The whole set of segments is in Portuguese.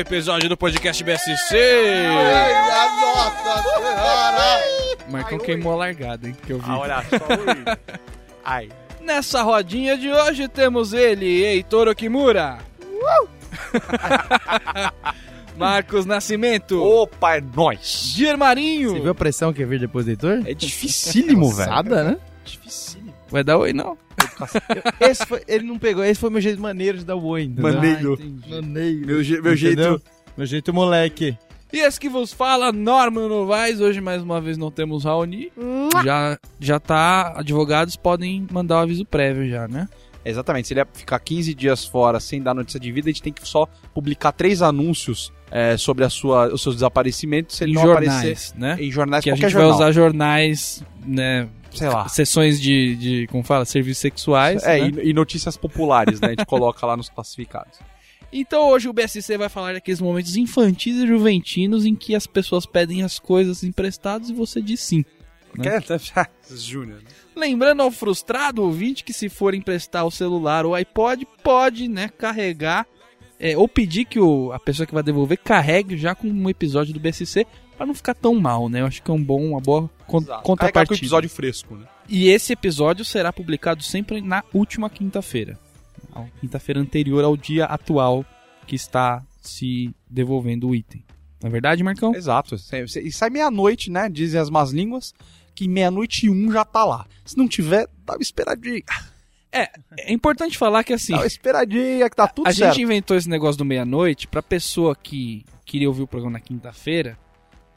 episódio do podcast BSC. nossa senhora! Marcão queimou a largada, hein? Que eu vi. Ah, olha só. ui. Ai. Nessa rodinha de hoje temos ele, Heitor Okimura. Marcos Nascimento. Opa, é nóis. Dir Marinho. Você viu a pressão que ia vir depois do Heitor? É dificílimo, velho. Cansada, né? Dificílimo. Vai dar oi, não? Esse foi, ele não pegou, esse foi meu jeito maneiro de dar o oi. entendeu? Maneiro. Ah. Maneiro. Meu, je- meu jeito. Meu jeito moleque. E esse que vos fala, Norman Novaes. Hoje, mais uma vez, não temos Raoni. Já, já tá. Advogados podem mandar o aviso prévio já, né? Exatamente. Se ele ia ficar 15 dias fora sem dar notícia de vida, a gente tem que só publicar três anúncios é, sobre a sua, os seus desaparecimentos. Se ele em não jornais, aparecer né? em jornais, Que a gente vai jornal. usar jornais, né? Sei lá. Sessões de, de como fala, serviços sexuais. É, né? e, e notícias populares, né? A gente coloca lá nos classificados. Então hoje o BSC vai falar daqueles momentos infantis e juventinos em que as pessoas pedem as coisas emprestadas e você diz sim. Né? Quer? Júnior. né? Lembrando ao frustrado ouvinte que se for emprestar o celular ou iPod, pode, né, carregar é, ou pedir que o, a pessoa que vai devolver carregue já com um episódio do BSC para não ficar tão mal, né? Eu acho que é um bom, uma boa con Exato. Com contrapartida. o episódio fresco, né? E esse episódio será publicado sempre na última quinta-feira. A quinta-feira anterior ao dia atual que está se devolvendo o item. Não é verdade, Marcão? Exato. E sai meia-noite, né? Dizem as más línguas que meia-noite e um já tá lá. Se não tiver, tava esperadinha. É importante falar que assim, Tava esperadinha, que tá tudo a certo. gente inventou esse negócio do meia-noite pra pessoa que queria ouvir o programa na quinta-feira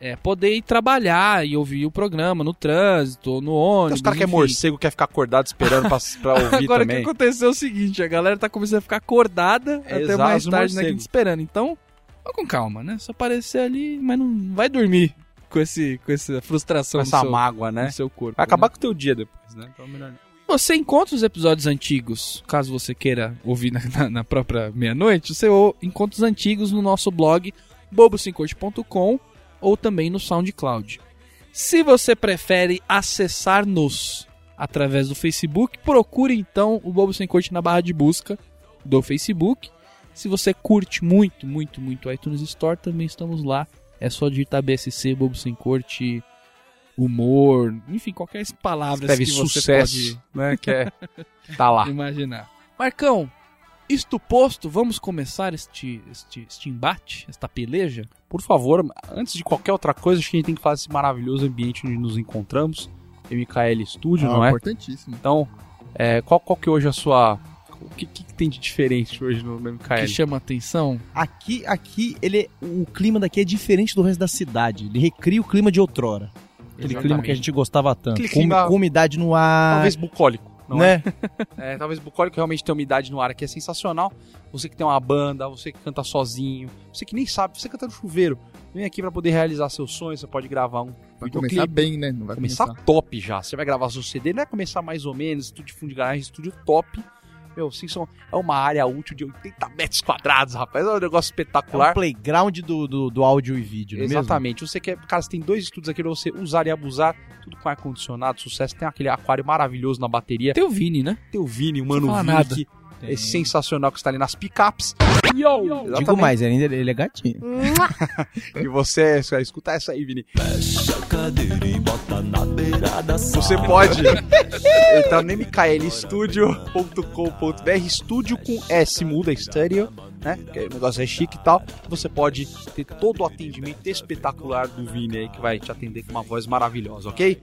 é, poder ir trabalhar e ouvir o programa no trânsito, no ônibus. os caras que é morcego, quer ficar acordado esperando pra, pra ouvir Agora o também. que aconteceu é o seguinte, a galera tá começando a ficar acordada É, até exato, mais tarde na quinta esperando. Então, vá com calma, né? Só aparecer ali, mas não vai dormir com, esse, com essa frustração Com essa seu, mágoa, né? no seu corpo. Vai acabar né? com o teu dia depois, né? Então melhor não. Você encontra os episódios antigos, caso você queira ouvir na, na- na própria meia-noite, você o- encontra os antigos no nosso blog bobo50.com ou também no SoundCloud. Se você prefere acessar-nos através do Facebook, procure então o Bobo Sem Corte na barra de busca do Facebook. Se você curte muito, muito, muito o iTunes Store, também estamos lá. É só digitar BSC, Bobo Sem Corte, humor, enfim, qualquer palavra que você sucesso, né? Que é... Tá lá. imaginar. Marcão, isto posto, vamos começar este, este, este embate, esta peleja? Por favor, antes de qualquer outra coisa, acho que a gente tem que falar desse maravilhoso ambiente onde nos encontramos. MKL Studio, não é? Importantíssimo. Então, é, qual, qual que é hoje a sua... O que, que tem de diferente hoje no, no Que MKL? chama atenção? Aqui, aqui, ele é- o clima daqui é diferente do resto da cidade. Ele recria o clima de outrora. Aquele Exatamente. clima que a gente gostava tanto. Aquele Com, clima- com umidade no ar. Talvez bucólico, é? né? É, talvez bucólico realmente tem umidade no ar aqui, é sensacional. Você que tem uma banda, você que canta sozinho, você que nem sabe, você canta no chuveiro, vem aqui pra poder realizar seus sonhos, você pode gravar um Vai começar bem, né? Não vai começar começar. top já. Você vai gravar seu CD, não é começar mais ou menos, estúdio de fundo de garagem, estúdio top. Meu, são, é uma área útil de 80 metros quadrados, rapaz. É um negócio É espetacular. o playground do, do, do áudio e vídeo, não é mesmo? Exatamente. Você quer, cara, você tem dois estúdios aqui pra você usar e abusar, tudo com ar-condicionado, sucesso. Tem aquele aquário maravilhoso na bateria. Tem o Vini, né? Tem o Vini, o Mano Vini, é sensacional, que está ali nas picapes. Digo mais, ele, ele é gatinho. E você, você escuta essa aí, Vini. Você pode entrar no mklstudio.com.br, estúdio com S muda, estéreo, né? Que o negócio é chique e tal. Você pode ter todo o atendimento espetacular do Vini aí, que vai te atender com uma voz maravilhosa, ok?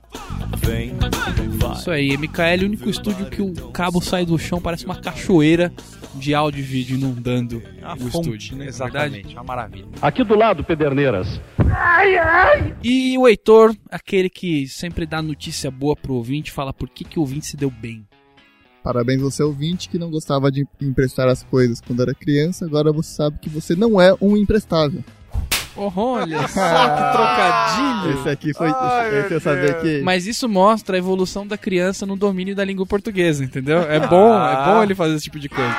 Isso aí, MKL, o único estúdio que o cabo sai do chão, parece uma cachoeira de áudio e vídeo inundando o fonte, estúdio, né? Exatamente, uma maravilha. Aqui do lado, Pederneiras. E o Heitor, aquele que sempre dá notícia boa pro ouvinte, fala por que, que o ouvinte se deu bem. Parabéns você ouvinte que não gostava de emprestar as coisas quando era criança, agora você sabe que você não é um emprestável. Oh, olha só que trocadilho! Esse aqui foi. Ai, esse eu sabia que. Mas isso mostra a evolução da criança no domínio da língua portuguesa, entendeu? É bom, é bom ele fazer esse tipo de coisa.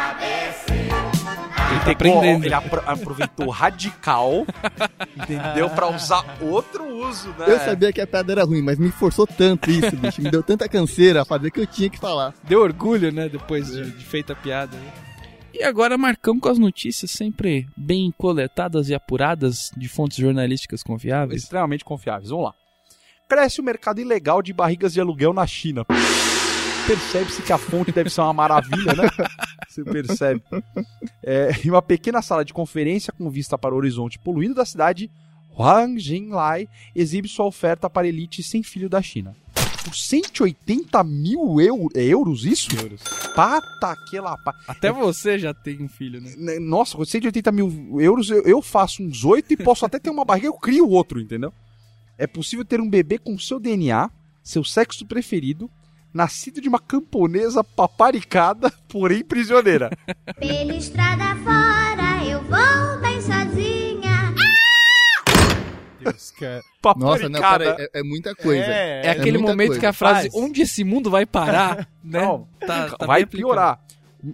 Ele tá aprendendo. Ele apro- aproveitou radical, entendeu? Pra usar outro uso, né? Eu sabia que a piada era ruim, mas me forçou tanto isso, bicho. Me deu tanta canseira a fazer que eu tinha que falar. Deu orgulho, né? Depois de, de feita a piada. E agora marcamos com as notícias sempre bem coletadas e apuradas de fontes jornalísticas confiáveis. Extremamente confiáveis. Vamos lá. Cresce o mercado ilegal de barrigas de aluguel na China. Percebe-se que a fonte deve ser uma maravilha, né? Você percebe. É, em uma pequena sala de conferência com vista para o horizonte poluído da cidade, Huang Jinlai exibe sua oferta para elite sem filho da China. Por 180 mil eu- é euros, isso? Euros. Pata aquela. Até você já tem um filho, né? Né, Nossa, com 180 mil euros eu, eu faço uns 8 e posso até ter uma barriga, eu crio outro, entendeu? É possível ter um bebê com seu DNA, seu sexo preferido, nascido de uma camponesa paparicada, porém prisioneira. Pela estrada fora eu vou bem sozinha. Deus, cara. Nossa, não, pera, é, é muita coisa. É, aquele muita momento coisa. que a frase Faz. onde esse mundo vai parar, né? Não, tá, tá vai piorar.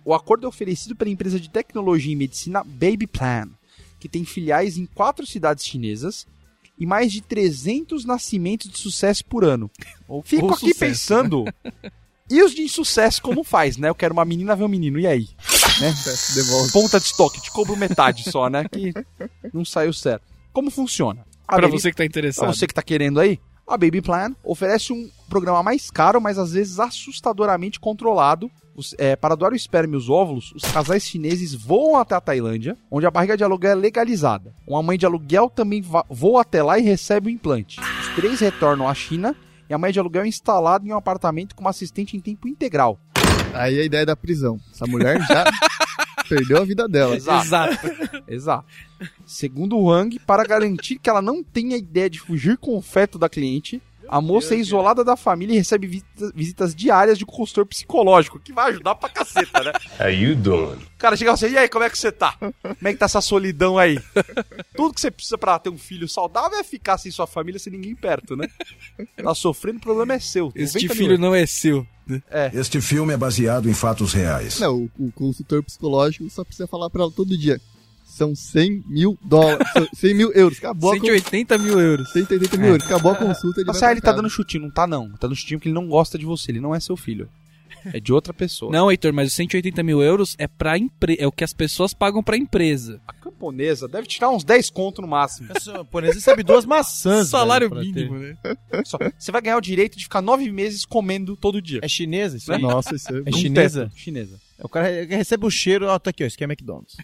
O acordo é oferecido pela empresa de tecnologia e medicina Baby Plan, que tem filiais em quatro cidades chinesas e mais de 300 nascimentos de sucesso por ano. Fico aqui sucesso, pensando, e os de insucesso como faz, né? Eu quero uma menina ver um menino, e aí? Né? Devolve. Ponta de estoque, te cobro metade só, né? Que não saiu certo. Como funciona? A Pra Baby- você que tá Pra interessado. você que tá querendo aí, a Baby Plan oferece um programa mais caro, mas às vezes assustadoramente controlado. Os- é, para doar o esperma e os óvulos, os casais chineses voam até a Tailândia, onde a barriga de aluguel é legalizada. Uma mãe de aluguel também voa até lá e recebe o implante. Os três retornam à China e a mãe de aluguel é instalada em um apartamento com uma assistente em tempo integral. Aí a ideia da prisão. Essa mulher já perdeu a vida dela. Exato. Exato. Segundo o Wang, para garantir que ela não tenha ideia de fugir com o feto da cliente, a moça é isolada da família e recebe visitas, visitas diárias de um consultor psicológico, que vai ajudar pra caceta, né? How you doing? O cara chega assim, e aí, como é que você tá? Como é que tá essa solidão aí? Tudo que você precisa pra ter um filho saudável é ficar sem sua família, sem ninguém perto, né? Tá sofrendo, o problema é seu. Este 90 mil filho não é seu. Este filme é baseado em fatos reais. Não, o, o consultor psicológico só precisa falar pra ela todo dia. São 100 mil dólares. são 100 mil euros. Acabou a con- 180 mil euros. 180 mil euros. Acabou a consulta, ele Nossa, vai ele tá dando chutinho. Não tá, não. Tá dando chutinho porque ele não gosta de você. Ele não é seu filho. É de outra pessoa. Não, Heitor, mas os 180 mil euros é pra empre... é o que as pessoas pagam pra empresa. A camponesa deve tirar uns 10 conto no máximo. Essa japonesa recebe duas maçãs. Salário velho, mínimo, ter. né? Só- Você vai ganhar o direito de ficar nove meses comendo todo dia. É chinesa isso aí? Nossa, isso é... É chinesa? teto. Chinesa. O cara recebe o cheiro, ó, tá aqui, ó, isso aqui é McDonald's.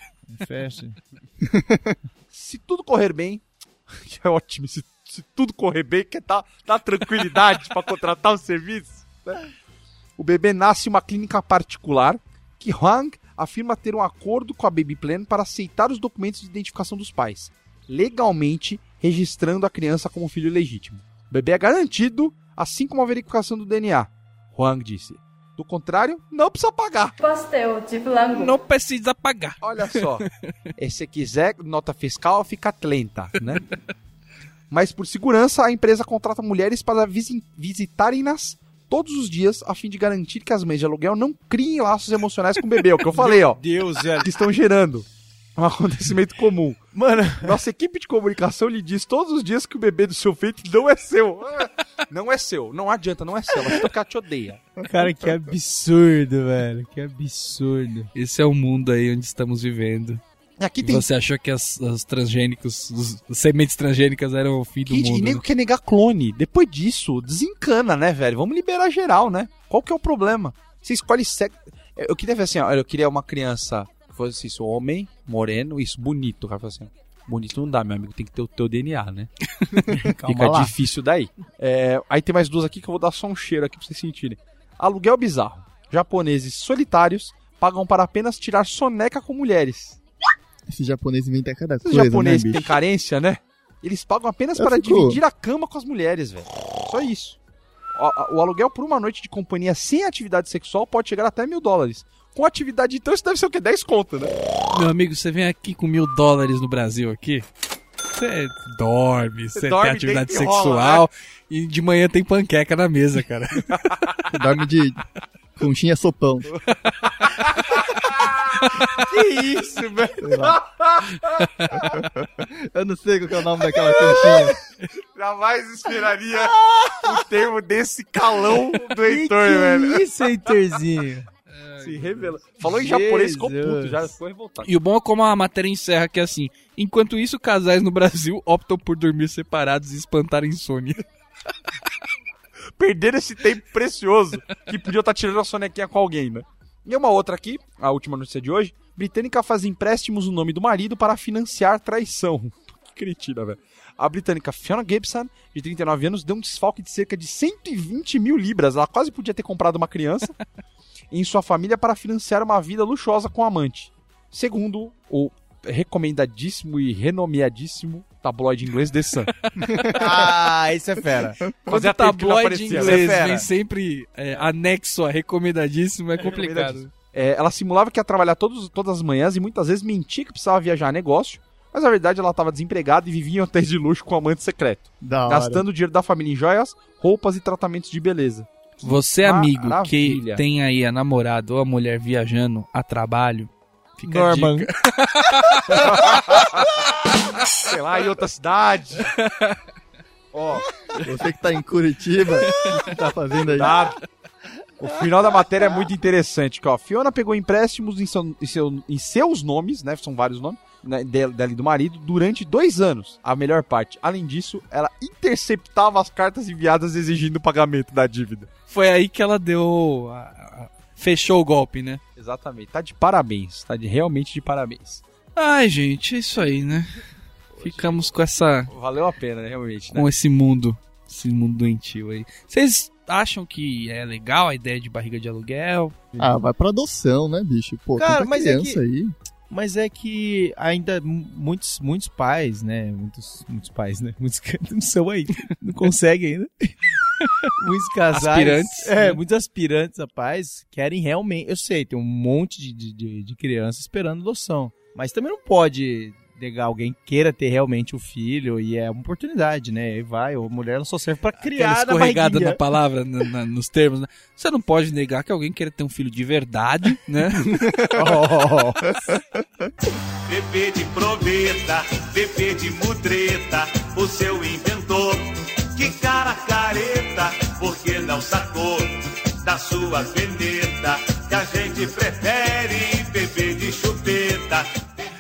Fecha. Se tudo correr bem, que é ótimo, se, se tudo correr bem, que dá, dá tranquilidade pra contratar o serviço. né? O bebê nasce em uma clínica particular que Huang afirma ter um acordo com a Baby Plan para aceitar os documentos de identificação dos pais, legalmente registrando a criança como filho legítimo. O bebê é garantido, assim como a verificação do DNA, Huang disse. Do contrário, não precisa pagar. Pastel de flango. Não precisa pagar. Olha só. E se quiser nota fiscal, fica lenta, né? Mas por segurança, a empresa contrata mulheres para visi- visitarem-nas todos os dias, a fim de garantir que as mães de aluguel não criem laços emocionais com o bebê. É o que eu falei, ó. Deus, velho. Que estão gerando. É um acontecimento comum. Mano, Nossa equipe de comunicação lhe diz todos os dias que o bebê do seu feito não é seu. Não é seu. Não adianta, não é seu. Ela ela te odeia. cara, que absurdo, velho. Que absurdo. Esse é o mundo aí onde estamos vivendo. E aqui tem Você achou que as, as transgênicos, os, as sementes transgênicas eram o fim do Kid, e mundo. nego né? quer negar clone. Depois disso, desencana, né, velho? Vamos liberar geral, né? Qual que é o problema? Você escolhe sexo. Eu queria ver assim, ó. Eu queria uma criança fosse isso, homem, moreno, isso, bonito. O cara falou assim: bonito não dá, meu amigo, tem que ter o teu DNA, né? Fica lá. difícil daí. É, aí tem mais duas aqui que eu vou dar só um cheiro aqui pra vocês sentirem. Aluguel bizarro. Japoneses solitários pagam para apenas tirar soneca com mulheres. Esse japonês inventa cada Os coisa, japoneses né, que têm bicho? carência, né? Eles pagam apenas Eu para fico- dividir a cama com as mulheres, velho. Só isso. O, o aluguel por uma noite de companhia sem atividade sexual pode chegar até mil dólares. Com atividade, então, isso deve ser o quê? 10 conto, né? Meu amigo, você vem aqui com mil dólares no Brasil aqui. Você dorme, você tem atividade e rola, sexual e de manhã tem panqueca na mesa, cara. Dorme de conchinha sopão. Que isso, velho? Eu não sei qual que é o nome daquela conchinha. Jamais esperaria o termo desse calão do Heitor, velho. isso, Heitorzinho? Se revela. Falou em japonês, ficou puto, já ficou revoltado. E o bom é como a matéria encerra que é assim: enquanto isso, casais no Brasil optam por dormir separados e espantar a insônia. Perderam esse tempo precioso que podia estar tirando a sonequinha com alguém, né? E uma outra aqui, a última notícia de hoje. Britânica faz empréstimos no nome do marido para financiar traição. Que cretina, velho. A britânica Fiona Gibson, de 39 anos, deu um desfalque de cerca de 120 mil libras. Ela quase podia ter comprado uma criança em sua família para financiar uma vida luxuosa com o amante. Segundo o recomendadíssimo e renomeadíssimo tabloide inglês The Sun. Ah, isso é fera. Quando o tabloide inglês é vem sempre é, anexo a recomendadíssimo, é complicado. É, ela simulava que ia trabalhar todos, todas as manhãs e muitas vezes mentia que precisava viajar a negócio, mas na verdade ela estava desempregada e vivia em hotéis de luxo com um amante secreto, Da hora. gastando o dinheiro da família em joias, roupas e tratamentos de beleza. Você, amigo, que Maravilha. tem aí a namorada ou a mulher viajando a trabalho, fica a Norman. dica. Sei lá, em outra cidade. Ó, Você que tá em Curitiba, o que tá fazendo aí? dado. O final da matéria é muito interessante, que ó, Fiona pegou empréstimos em, seu- em seu- em seus nomes, né, são vários nomes, né, e do marido, durante dois anos, a melhor parte. Além disso, ela interceptava as cartas enviadas exigindo o pagamento da dívida. Foi aí que ela deu. fechou o golpe, né? Exatamente. Tá de parabéns. Tá de realmente de parabéns. Ai, gente, é isso aí, né? Ficamos com essa. Valeu a pena, né, realmente. Né? com esse mundo. Esse mundo doentio aí. Vocês acham que é legal a ideia de barriga de aluguel? Ah, vai pra adoção, né, bicho? Pô, Cara, mas é criança aí. Mas é que ainda mu- muitos, muitos pais, né? Muitos, muitos pais, né? Muitos não são ainda. Não conseguem ainda. muitos casais. Aspirantes, É, né? muitos aspirantes, rapaz, querem realmente. Eu sei, tem um monte de, de, de, crianças esperando adoção. Mas também não pode alguém que queira ter realmente o filho e é uma oportunidade, né? E vai, a mulher ela só serve pra Aquela criar na escorregada barriguinha. na palavra, na- na- nos termos, né? Você não pode negar que alguém queira ter um filho de verdade, né? Oh. Bebê de proveta, bebê de mudreta, o seu inventor. Que cara careta, porque não sacou da sua veneta? Que a gente prefere bebê de chupeta.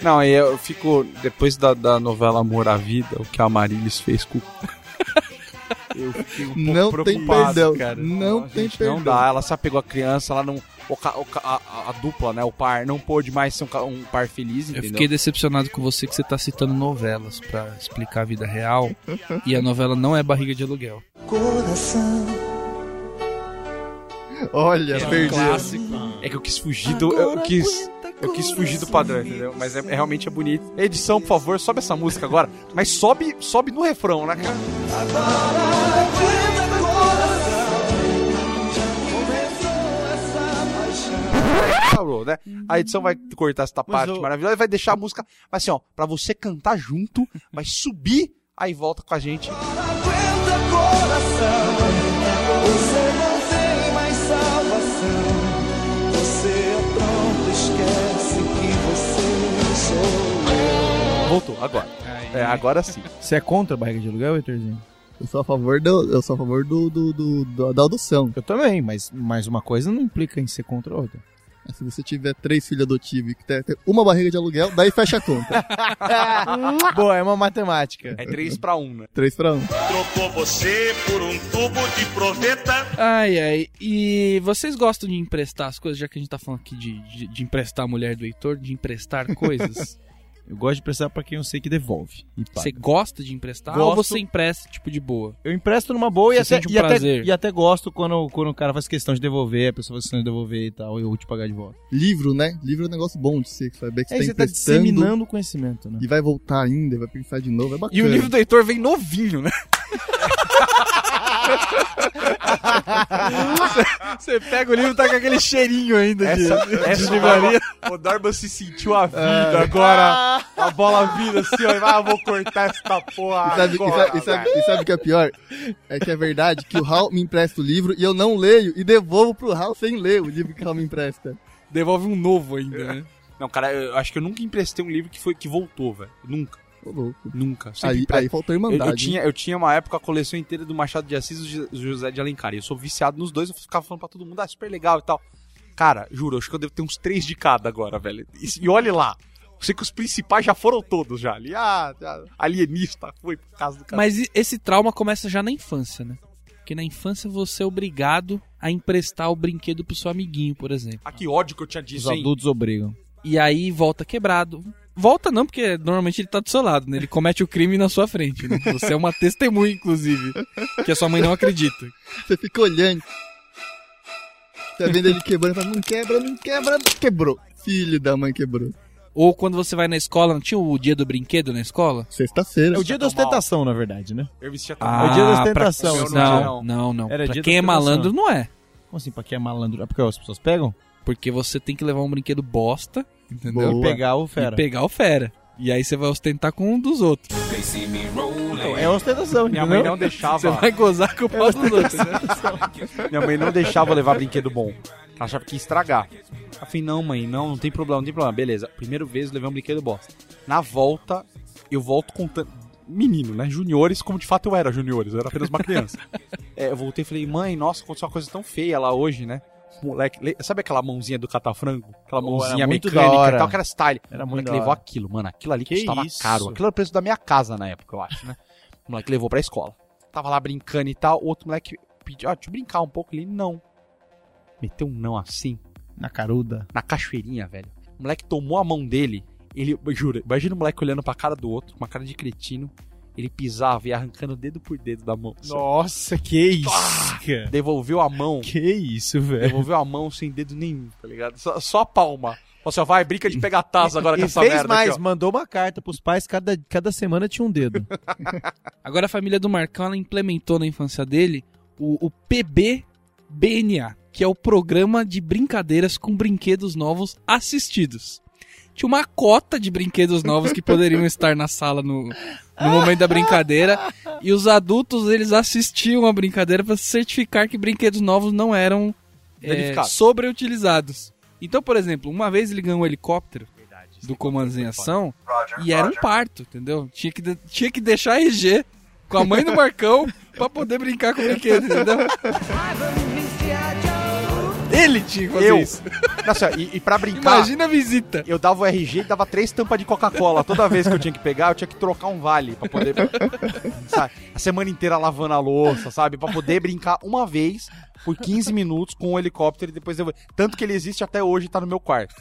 Não, aí eu fico. Depois da, da novela Amor à Vida, o que a Marilis fez com. Eu fiquei um pouco Não tem preocupado, perdão. cara. Não tem gente, perdão. Não dá, ela se apegou à criança, ela não. o o a, a- a dupla, né? O par, não pôde mais ser um, um par feliz, Eu entendeu? fiquei decepcionado com você que você tá citando novelas pra explicar a vida real. e a novela não é barriga de aluguel. Olha, perdi. É que eu quis fugir do. Eu quis. Eu quis fugir do padrão, entendeu? Mas é, é- realmente é bonito. Edição, por favor, sobe essa música agora. Mas sobe, sobe no refrão, né, cara? Falou, né? A edição vai cortar essa parte eu- maravilhosa e vai deixar a música, assim, ó, pra você cantar junto, vai subir, aí volta com a gente. Voltou, agora. É, agora sim. Você é contra a barriga de aluguel, Heitorzinho? Eu sou a favor, do, eu sou a favor do, do, do- do- da adoção. Eu também, mas, mas uma coisa não implica em ser contra a outra. Se você tiver três filhos adotivos e que tem uma barriga de aluguel, daí fecha a conta. Boa, é uma matemática. É 3 pra 1, né? Três pra um. Trocou você por um tubo de proveta. Ai, ai. E vocês gostam de emprestar as coisas, já que a gente tá falando aqui de, de, de emprestar a mulher do Heitor, de emprestar coisas? Eu gosto de prestar pra quem eu sei que devolve. Você gosta de emprestar Gosto. ou você empresta, tipo, de boa? Eu empresto numa boa e Você até, um e, até, prazer. e até gosto quando, quando o cara faz questão de devolver, a pessoa faz questão de devolver e tal, e eu vou te pagar de volta. Livro, né? Livro é um negócio bom de ser, saber que Aí você você tá tá emprestando disseminando o conhecimento, né? e vai voltar ainda, vai pensar de novo, é bacana. E o livro do Heitor vem novinho, né? Você pega o livro e tá com aquele cheirinho ainda Essa, essa livraria. O Darman se sentiu a vida agora. A bola vira assim, ó. Ah, vou cortar essa porra. E sabe, agora, e sabe- e sabe o que é pior? É que é verdade que o Hal me empresta o livro e eu não leio e devolvo pro Hal sem ler o livro que o Hal me empresta. Devolve um novo ainda, né? Não, cara, eu acho que eu nunca emprestei um livro que, foi, que voltou, velho. Nunca. Ô, louco. Nunca. Sempre Aí, empre- aí faltou eu, irmandade. eu tinha, eu tinha uma época a coleção inteira do Machado de Assis e do Jo- José de Alencar. E eu sou viciado nos dois, eu ficava falando pra todo mundo, ah, super legal e tal. Cara, juro, acho que eu devo ter uns três de cada agora, velho. E, e olhe lá. Eu sei que os principais já foram todos já ali. Ah, alienista foi por causa do cara. Mas esse trauma começa já na infância, né? Porque na infância você é obrigado a emprestar o brinquedo pro seu amiguinho, por exemplo. Ah, que ódio que eu tinha Os disso, hein? adultos obrigam. E aí volta quebrado. Volta não, porque normalmente ele tá do seu lado, né? Ele comete o crime na sua frente. Né? Você é uma testemunha, inclusive. Que a sua mãe não acredita. Você fica olhando. Tá vendo ele quebrando, fala, não quebra, não quebra, quebrou. Filho da mãe quebrou. Ou quando você vai na escola, não tinha o dia do brinquedo na escola? Sexta-feira. É o dia da ostentação, na verdade, né? Eu vestia Ah, É o dia da pra- ostentação. eu esse não-. Não, não. Era pra quem é malandro, não é. Como assim, pra quem é malandro? É porque as pessoas pegam? Porque você tem que levar um brinquedo bosta, entendeu? Boa. E pegar o E fera. pegar o fera. E aí você vai ostentar com um dos outros. Não, É ostentação, Minha mãe não deixava. Você vai gozar com o pau dos outros? Minha mãe não deixava eu levar brinquedo bom. Ela achava que ia estragar. Eu falei, não, mãe, não, não tem problema, não tem problema. Beleza, primeira vez eu levei um brinquedo bosta. Na volta, eu volto contando. Menino, né? Juniores, como de fato eu era juniores, eu era apenas uma criança. É, eu voltei e falei, mãe, nossa, aconteceu uma coisa tão feia lá hoje, né? Moleque, le- sabe aquela mãozinha do catafrango? Aquela mãozinha muito mecânica e tal, que era style. Era O moleque levou aquilo, mano. Aquilo ali Que custava isso? caro. Aquilo era o preço da minha casa na época, eu acho, né? O moleque levou pra escola. Tava lá brincando e tal. O outro moleque pediu, ó, deixa eu brincar um pouco. Ele, não. Meteu um não assim, Na caruda. na cachoeirinha, velho. O moleque tomou a mão dele. Ele, jura, imagina o moleque olhando pra cara do outro, com uma cara de cretino. Ele pisava e ia arrancando dedo por dedo da mão. Nossa, que isso, cara. Devolveu a mão. Que isso, velho. Devolveu a mão sem dedo nenhum, tá ligado? Só, só a palma. Falou assim, vai, brinca de pegar taça agora com E essa fez merda mais, aqui, mandou uma carta pros pais, cada, cada semana tinha um dedo. Agora a família do Marcão ela implementou na infância dele o, o PBBNA, que é o Programa de Brincadeiras com Brinquedos Novos Assistidos. Tinha uma cota de brinquedos novos que poderiam estar na sala no, no momento da brincadeira e os adultos eles assistiam a brincadeira para certificar que brinquedos novos não eram é, sobreutilizados. Então, por exemplo, uma vez ele ganhou um helicóptero do Comandos em Ação e era um parto, entendeu? Tinha que, de- tinha que deixar a RG com a mãe do Marcão pra poder brincar com o brinquedo, entendeu? Ele tinha que fazer Eu. isso. Nossa, e, e pra brincar, Imagina a visita. eu dava o RG e dava três tampas de Coca-Cola. Toda vez que eu tinha que pegar, eu tinha que trocar um vale pra poder. sabe? A semana inteira lavando a louça, sabe? Pra poder brincar uma vez por 15 minutos com o helicóptero e depois eu. Tanto que ele existe até hoje e tá no meu quarto.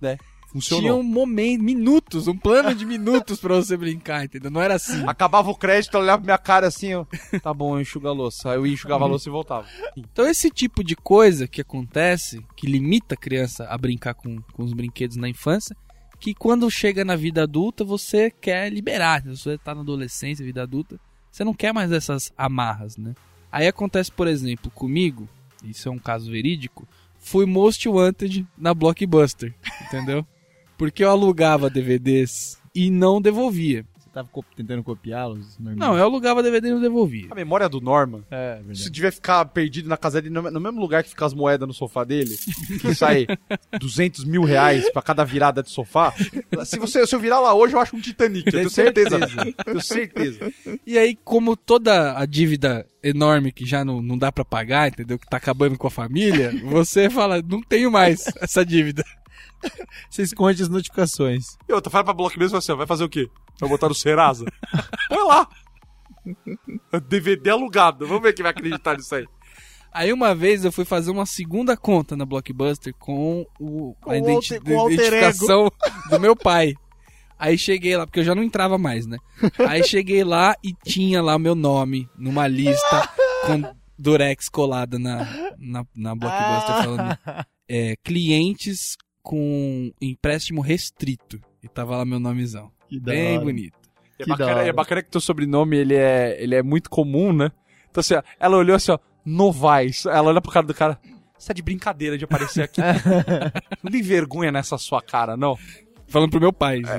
Né? Funcionou. Tinha um momento, minutos, um plano de minutos pra você brincar, entendeu? Não era assim. Acabava o crédito, ela olhava pra minha cara assim, eu. Tá bom, eu enxugo a louça. Aí eu enxugava a louça e voltava. Então esse tipo de coisa que acontece, que limita a criança a brincar com, com os brinquedos na infância, que quando chega na vida adulta você quer liberar. Se você tá na adolescência, vida adulta, você não quer mais essas amarras, né? Aí acontece, por exemplo, comigo, isso é um caso verídico, fui Most Wanted na Blockbuster, entendeu? Porque eu alugava DVDs e não devolvia. Você tava co- tentando copiá-los? Não, eu alugava DVD e não devolvia. A memória do Norman. É, Isso verdade. devia ficar perdido na casa dele, no no mesmo lugar que ficam as moedas no sofá dele, que sai 200 mil reais pra cada virada de sofá. Se, você, se eu virar lá hoje, eu acho um Titanic, eu tenho certeza. tenho certeza. E aí, como toda a dívida enorme que já não, não dá pra pagar, entendeu? Que tá acabando com a família, você fala, não tenho mais essa dívida. Você esconde as notificações. E outra, fala pra Block mesmo assim, ó, vai fazer o quê? Vai botar no Serasa? Põe lá. DVD alugado, vamos ver quem vai acreditar nisso aí. Aí uma vez eu fui fazer uma segunda conta na Blockbuster com, o, a o identi- com o identificação do meu pai. Aí cheguei lá, porque eu já não entrava mais, né? Aí cheguei lá e tinha lá meu nome numa lista com Durex colada na, na, na Blockbuster falando é, clientes com empréstimo restrito. E tava lá meu nomezão. Que da Bem hora. bonito. É Que da bacana, hora. é bacana que teu sobrenome, ele é, ele é muito comum, né? Então assim, ó, ela olhou assim, ó, Novaes. Ela olha pro cara do cara, você tá de brincadeira de aparecer aqui. não tem vergonha nessa sua cara, não? Falando pro meu pai. né?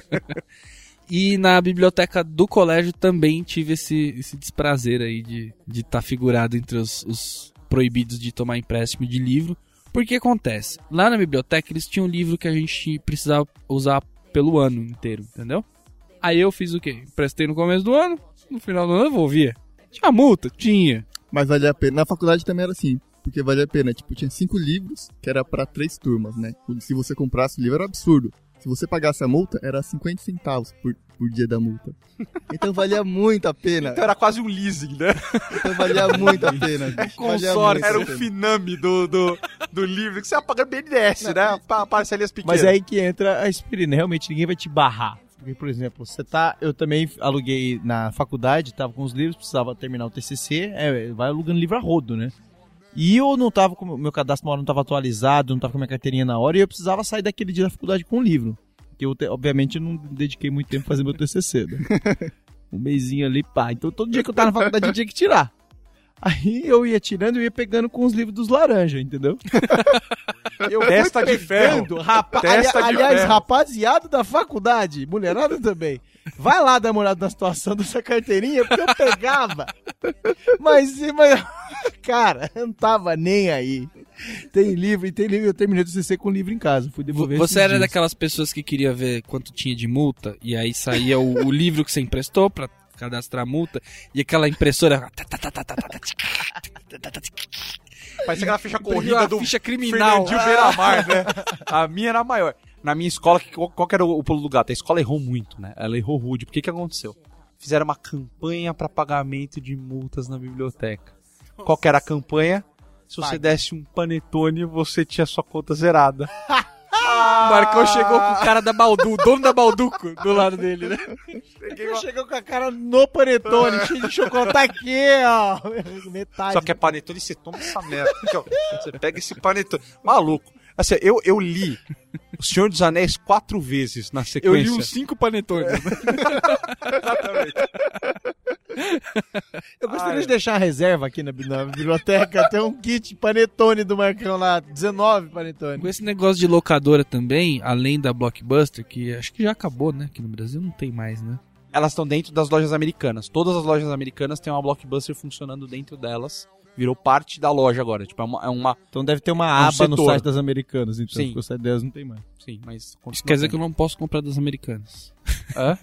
e na biblioteca do colégio também tive esse, esse desprazer aí de estar de tá figurado entre os, os proibidos de tomar empréstimo de livro. Porque acontece, lá na biblioteca eles tinham um livro que a gente precisava usar pelo ano inteiro, entendeu? Aí eu fiz o quê? Emprestei no começo do ano, no final do ano eu devolvia. Tinha multa? Tinha. Mas valia a pena. Na faculdade também era assim. porque valia a pena. Tipo, tinha cinco livros, que era pra três turmas, né? Se você comprasse o livro, era absurdo. Se você pagasse a multa, era 50 centavos por, por dia da multa. Então valia muito a pena. Então era quase um leasing, né? Então valia muito a pena. Consórcio. Era o finame do, do, do livro que você ia pagando BNDES, né? Pa- Parcelinhas pequenas. Mas é aí que entra a aspirina. Realmente ninguém vai te barrar. Porque, por exemplo, você tá. Eu também aluguei na faculdade, tava com os livros, precisava terminar o TCC, é, vai alugando livro a rodo, né? E eu não tava com. Meu cadastro uma hora não tava atualizado, não tava com minha carteirinha na hora, e eu precisava sair daquele dia da faculdade com um livro. Que eu, te- obviamente, não dediquei muito tempo a fazer meu TCC, né? Um mêsinho ali, pá. Então todo dia que eu tava na faculdade eu tinha que tirar. Aí eu ia tirando e ia pegando com os livros dos laranjas, entendeu? Eu Testa de ferro. pegando, Rapa... Testa Ali- de aliás, ferro. rapaziada da faculdade, mulherada também. Vai lá dar uma olhada na situação dessa carteirinha, porque eu pegava. Mas, mas cara, eu não tava nem aí. Tem livro, e tem livro, eu terminei do CC com o livro em casa. Fui devolver Você era dias. daquelas pessoas que queria ver quanto tinha de multa e aí saía o, o livro que você emprestou pra cadastrar a multa e aquela impressora Parece aquela ficha corrida a do ficha criminal. Fernandinho Beiramar, né? A minha era maior. Na minha escola, que- qual, qual que era o, o pulo do gato? A escola errou muito, né? Ela errou rude. Por que que aconteceu? Fizeram uma campanha para pagamento de multas na biblioteca. Qual que era a campanha? Se você desse um panetone, você tinha sua conta zerada. O Marcão chegou com o cara da Baldu, o dono da Balduco, do lado dele, né? Ele chegou com a cara no panetone, cheio de chocolate aqui, ó. Metade. Só que é panetone, você toma essa merda. Aqui, ó. Você pega esse panetone. Maluco. Assim, eu, eu li O Senhor dos Anéis quatro vezes na Eu sequência. li uns cinco panetones. Eu gostaria Ai. de deixar uma reserva aqui na, na biblioteca. Tem um kit panetone do Marcão lá, 19 panetone. Com esse negócio de locadora também, além da Blockbuster, que acho que já acabou, né? Aqui no Brasil não tem mais, né? Elas estão dentro das lojas americanas. Todas as lojas americanas têm uma Blockbuster funcionando dentro delas. Virou parte da loja agora. Tipo, é uma. É uma Então deve ter uma um aba no setor. site das americanas, então. Sim. Porque o site delas não tem mais. sim, mas. Isso quer dizer que eu não posso comprar das americanas. Hã?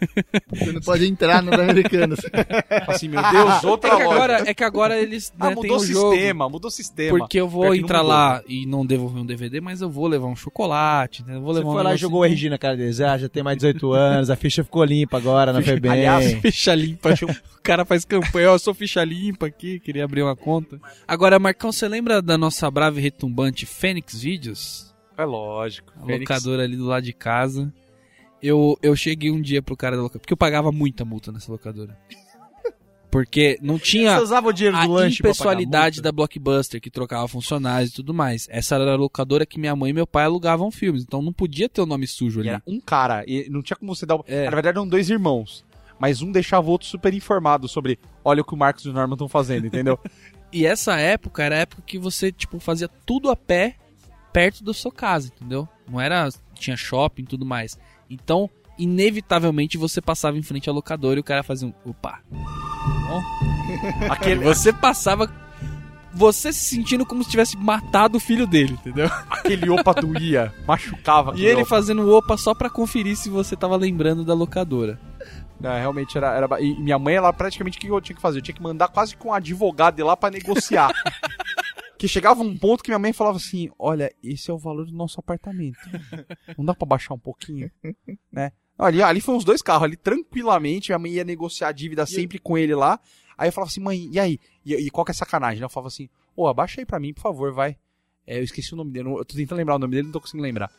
Você não pode entrar no Americanas. Assim, meu Deus, outra É que loja. agora, é que agora eles ah, né, têm mudou o o jogo. sistema, mudou o sistema. Porque eu vou entrar lá e não devolver um DVD, mas eu vou levar um chocolate, né? Eu vou Você levar foi um lá e jogou o RG na cara deles. Ah, já tem mais de 18 anos, a ficha ficou limpa agora na FEBEM. aliás, Ficha limpa. o cara faz campanha, ó, eu sou ficha limpa aqui, queria abrir uma conta. Agora, Marcão, você lembra da nossa brava e retumbante Fênix Vídeos? É lógico. A Fênix. locadora ali do lado de casa. Eu, eu cheguei um dia pro cara da locadora, porque eu pagava muita multa nessa locadora. Porque não tinha Você usava o dinheiro a do pagar impessoalidade da Blockbuster, que trocava funcionários e tudo mais. Essa era a locadora que minha mãe e meu pai alugavam filmes, então não podia ter o nome sujo ali. era um cara, e não tinha como você dar. É. Na verdade, eram dois irmãos. Mas um deixava o outro super informado sobre olha o que o Marcos e o Norman estão fazendo, entendeu? E essa época era a época que você, tipo, fazia tudo a pé perto da sua casa, entendeu? Não era. Tinha shopping e tudo mais. Então, inevitavelmente, você passava em frente à locadora e o cara fazia um. Opa! Aquele, Você passava. Você se sentindo como se tivesse matado o filho dele, entendeu? aquele opa doía, machucava. E ele opa. fazendo opa só pra conferir se você tava lembrando da locadora. Não, realmente era. era e minha mãe, ela praticamente o que eu tinha que fazer? Eu tinha que mandar quase com um advogado ir lá pra negociar. que chegava um ponto que minha mãe falava assim: Olha, esse é o valor do nosso apartamento. Não dá pra baixar um pouquinho? né? Ali, ali foi uns dois carros, ali tranquilamente. Minha mãe ia negociar a dívida sempre com ele lá. Aí eu falava assim: Mãe, e aí? E, e qual que é a sacanagem? Eu falava assim: Ô, abaixa aí pra mim, por favor, vai. É, eu esqueci o nome dele, eu tô tentando lembrar o nome dele, não tô conseguindo lembrar.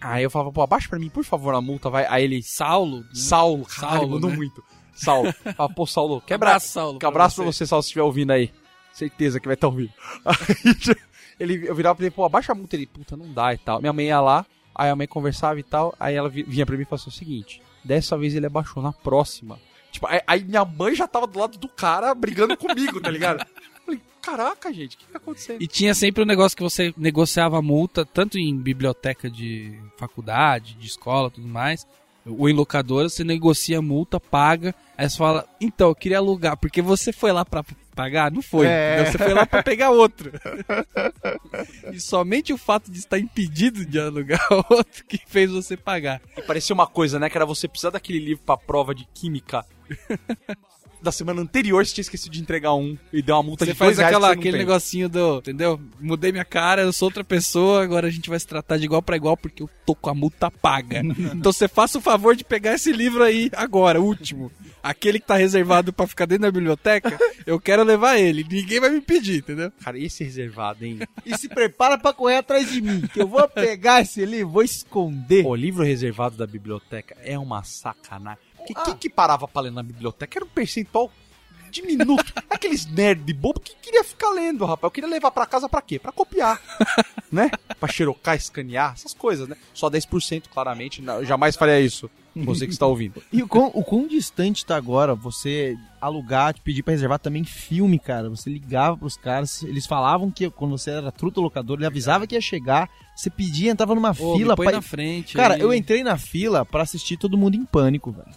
Aí eu falava, pô, abaixa pra mim, por favor, a multa, vai. Aí ele, Saulo. Saulo, caralho, Saulo, mandou né? muito. Saulo. Fala, pô, Saulo, quebra. Abraço, Saulo. Que abraço pra você, Saulo, se estiver ouvindo aí. Certeza que vai estar ouvindo. Aí, ele, eu virava pra ele, pô, abaixa a multa. Ele, puta, não dá e tal. Minha mãe ia lá, aí a mãe conversava e tal. Aí ela vi- vinha pra mim e falou assim, o seguinte: dessa vez ele abaixou, na próxima. Tipo, aí, aí minha mãe já tava do lado do cara brigando comigo, tá ligado? Falei, caraca, gente, o que tá acontecendo? E tinha sempre um negócio que você negociava multa, tanto em biblioteca de faculdade, de escola tudo mais, ou em locadora, você negocia multa, paga, aí você fala, então, eu queria alugar, porque você foi lá pra pagar? Não foi. É. Você foi lá pra pegar outro. e somente o fato de estar impedido de alugar outro que fez você pagar. E parecia uma coisa, né? Que era você precisar daquele livro pra prova de química Da semana anterior você tinha esquecido de entregar um e deu uma multa Você de faz dois reais aquela, que você não aquele tem. negocinho do. Entendeu? Mudei minha cara, eu sou outra pessoa, agora a gente vai se tratar de igual pra igual porque eu tô com a multa paga. então você faça o favor de pegar esse livro aí agora, o último. Aquele que tá reservado pra ficar dentro da biblioteca, eu quero levar ele. Ninguém vai me pedir, entendeu? Cara, esse reservado, hein? E se prepara pra correr atrás de mim, que eu vou pegar esse livro, vou esconder. O livro reservado da biblioteca é uma sacanagem. Porque Ah. quem que parava pra ler na biblioteca era um percentual diminuto. Aqueles nerd bobo que queria ficar lendo, rapaz. Eu queria levar pra casa pra quê? Pra copiar. né? Pra xerocar, escanear, essas coisas, né? Só 10%, claramente. Não, eu jamais faria isso. Você que está ouvindo. E o quão, o quão distante tá agora você alugar, te pedir pra reservar também filme, cara. Você ligava pros caras, eles falavam que quando você era truta locador, ele avisava que ia chegar, você pedia, entrava numa Ô, fila me pra... na frente. Cara, aí. eu entrei na fila pra assistir Todo Mundo em Pânico, velho.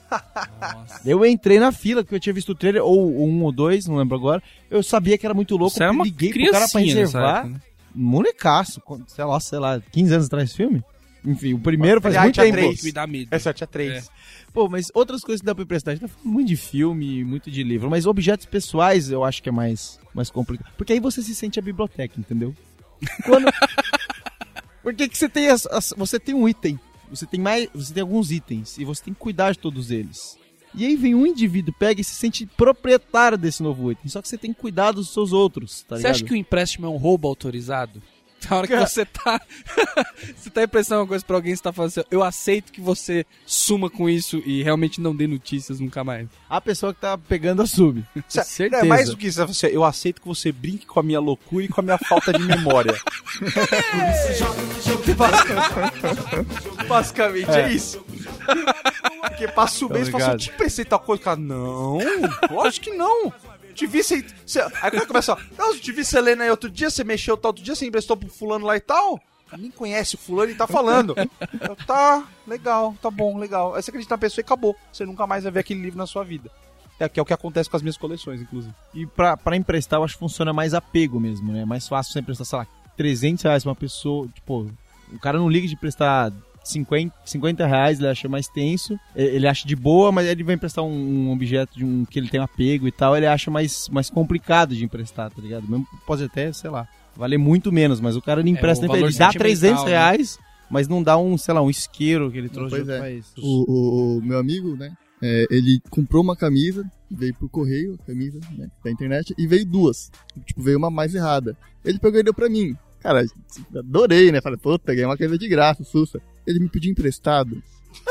Eu entrei na fila, porque eu tinha visto o trailer, ou um ou dois, não lembro agora. Eu sabia que era muito louco, Você era uma liguei pro cara pra nessa reservar. época, né? Molecaço, sei lá, sei lá, 15 anos atrás esse filme? Enfim, o primeiro faz Aliás, muito tempo. três. Me dá medo. Essa tinha três. Pô, mas outras coisas que dá pra emprestar. A gente tá falando muito de filme, muito de livro, mas objetos pessoais eu acho que é mais, mais complicado. Porque aí você se sente a biblioteca, entendeu? Quando... Porque que você tem as, as- você tem um item, você tem mais, você tem alguns itens e você tem que cuidar de todos eles. E aí vem um indivíduo, pega e se sente proprietário desse novo item. Só que você tem que cuidar dos seus outros, tá Você ligado? acha que o empréstimo é um roubo autorizado? Na hora que você tá. você tá emprestando uma coisa pra alguém, você tá falando assim, eu aceito que você suma com isso e realmente não dê notícias nunca mais. A pessoa que tá pegando a sub. Cê- Certeza. É mais do que isso. é você- Eu aceito que você brinque com a minha loucura e com a minha falta de memória. Basicamente é, isso. Porque o mês e fala assim, eu te emprestei tal coisa. Cara, não, lógico que não. Te vi você. você- Aí quando começa, não, te vi você lendo aí outro dia, você mexeu tal, outro dia você emprestou pro fulano lá e tal. Nem conhece o fulano e tá falando. Eu, tá, legal, tá bom, legal. Aí você acredita na pessoa e acabou. Você nunca mais vai ver aquele livro na sua vida. É, que é o que acontece com as minhas coleções, inclusive. E pra, pra emprestar, eu acho que funciona mais apego mesmo, né? É mais fácil você emprestar, sei lá, 300 reais pra uma pessoa. Tipo, o cara não liga de emprestar 50, 50 reais, ele acha mais tenso. E- Ele acha de boa, mas ele vai emprestar um, um objeto de um, que ele tem apego e tal, ele acha mais, mais complicado de emprestar, tá ligado? Mesmo pode até, sei lá, valer muito menos, mas o cara não empresta, o nem pra ele dá sentimental, 300 né? reais, mas não dá um, sei lá, um isqueiro que ele trouxe Pois é. país. O, o- o meu amigo, né? é, ele comprou uma camisa, veio por correio, a camisa, né? Da internet, e veio duas. Tipo, veio uma mais errada. Ele pegou e deu pra mim. Cara, adorei, né? Falei, puta, ganhei uma camisa de graça, sussa. Ele me pediu emprestado.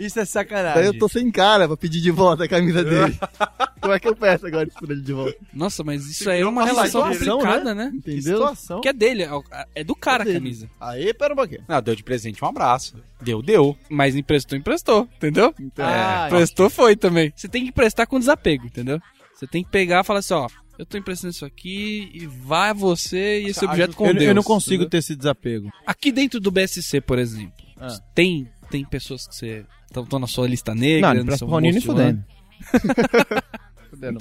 Isso é sacanagem. Daí eu tô sem cara pra pedir de volta a camisa dele. Como é que eu peço agora isso pra ele de volta? Nossa, mas isso aí é uma Que relação situação, complicada, né? Que Entendeu? situação. Que é dele, é- é do cara a dele. camisa. Aí, pera um pouquinho. Não, deu de presente um abraço. Deu, deu. Mas emprestou, emprestou, entendeu? Então, Ah, Emprestou foi também. Você tem que emprestar com desapego, entendeu? Você tem que pegar e falar assim, ó, eu tô emprestando isso aqui e vai você e esse objeto com eu, Deus. eu não consigo entendeu? ter esse desapego. Aqui dentro do BSC, por exemplo, Ah. tem, tem pessoas que você estão na sua lista negra, Não, não Roninho nem fudendo.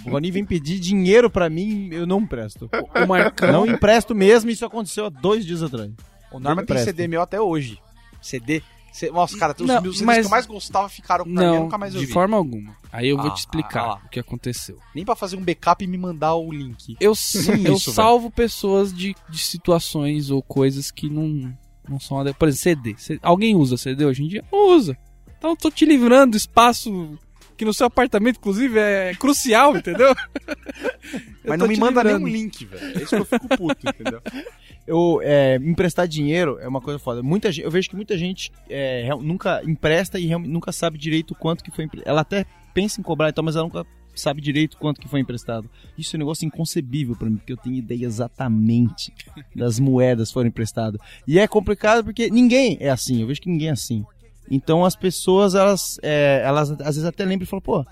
O Roninho vem pedir dinheiro pra mim, eu não empresto. O Marcão, Não empresto mesmo, isso aconteceu há dois dias atrás. O Norma tem Empresta. CD meu até hoje. CD. C- Nossa, cara, os Não, meus mas- que eu mais gostava ficaram pra mim, eu não, nunca mais de ouvi. forma alguma. Aí eu vou Ah, te explicar ah o que aconteceu. Nem pra fazer um backup e me mandar o link. Eu, eu isso, salvo pessoas de, de situações ou coisas que não, não são adequadas. Por exemplo, CD. C- Alguém usa CD hoje em dia? Não usa. Então eu tô te livrando do espaço que no seu apartamento, inclusive, é crucial, entendeu? Eu Mas não me manda livrando. nenhum link, velho. É isso que eu fico puto, entendeu? Eu, é, emprestar dinheiro é uma coisa foda. Muita gente, eu vejo que muita gente é, nunca empresta e nunca sabe direito quanto que foi emprestado. Ela até pensa em cobrar e tal, mas ela nunca sabe direito quanto que foi emprestado. Isso é um negócio inconcebível pra mim, porque eu tenho ideia exatamente das moedas que foram emprestadas. E é complicado porque ninguém é assim, eu vejo que ninguém é assim. Então as pessoas, elas, é, elas às vezes até lembram e falam, pô,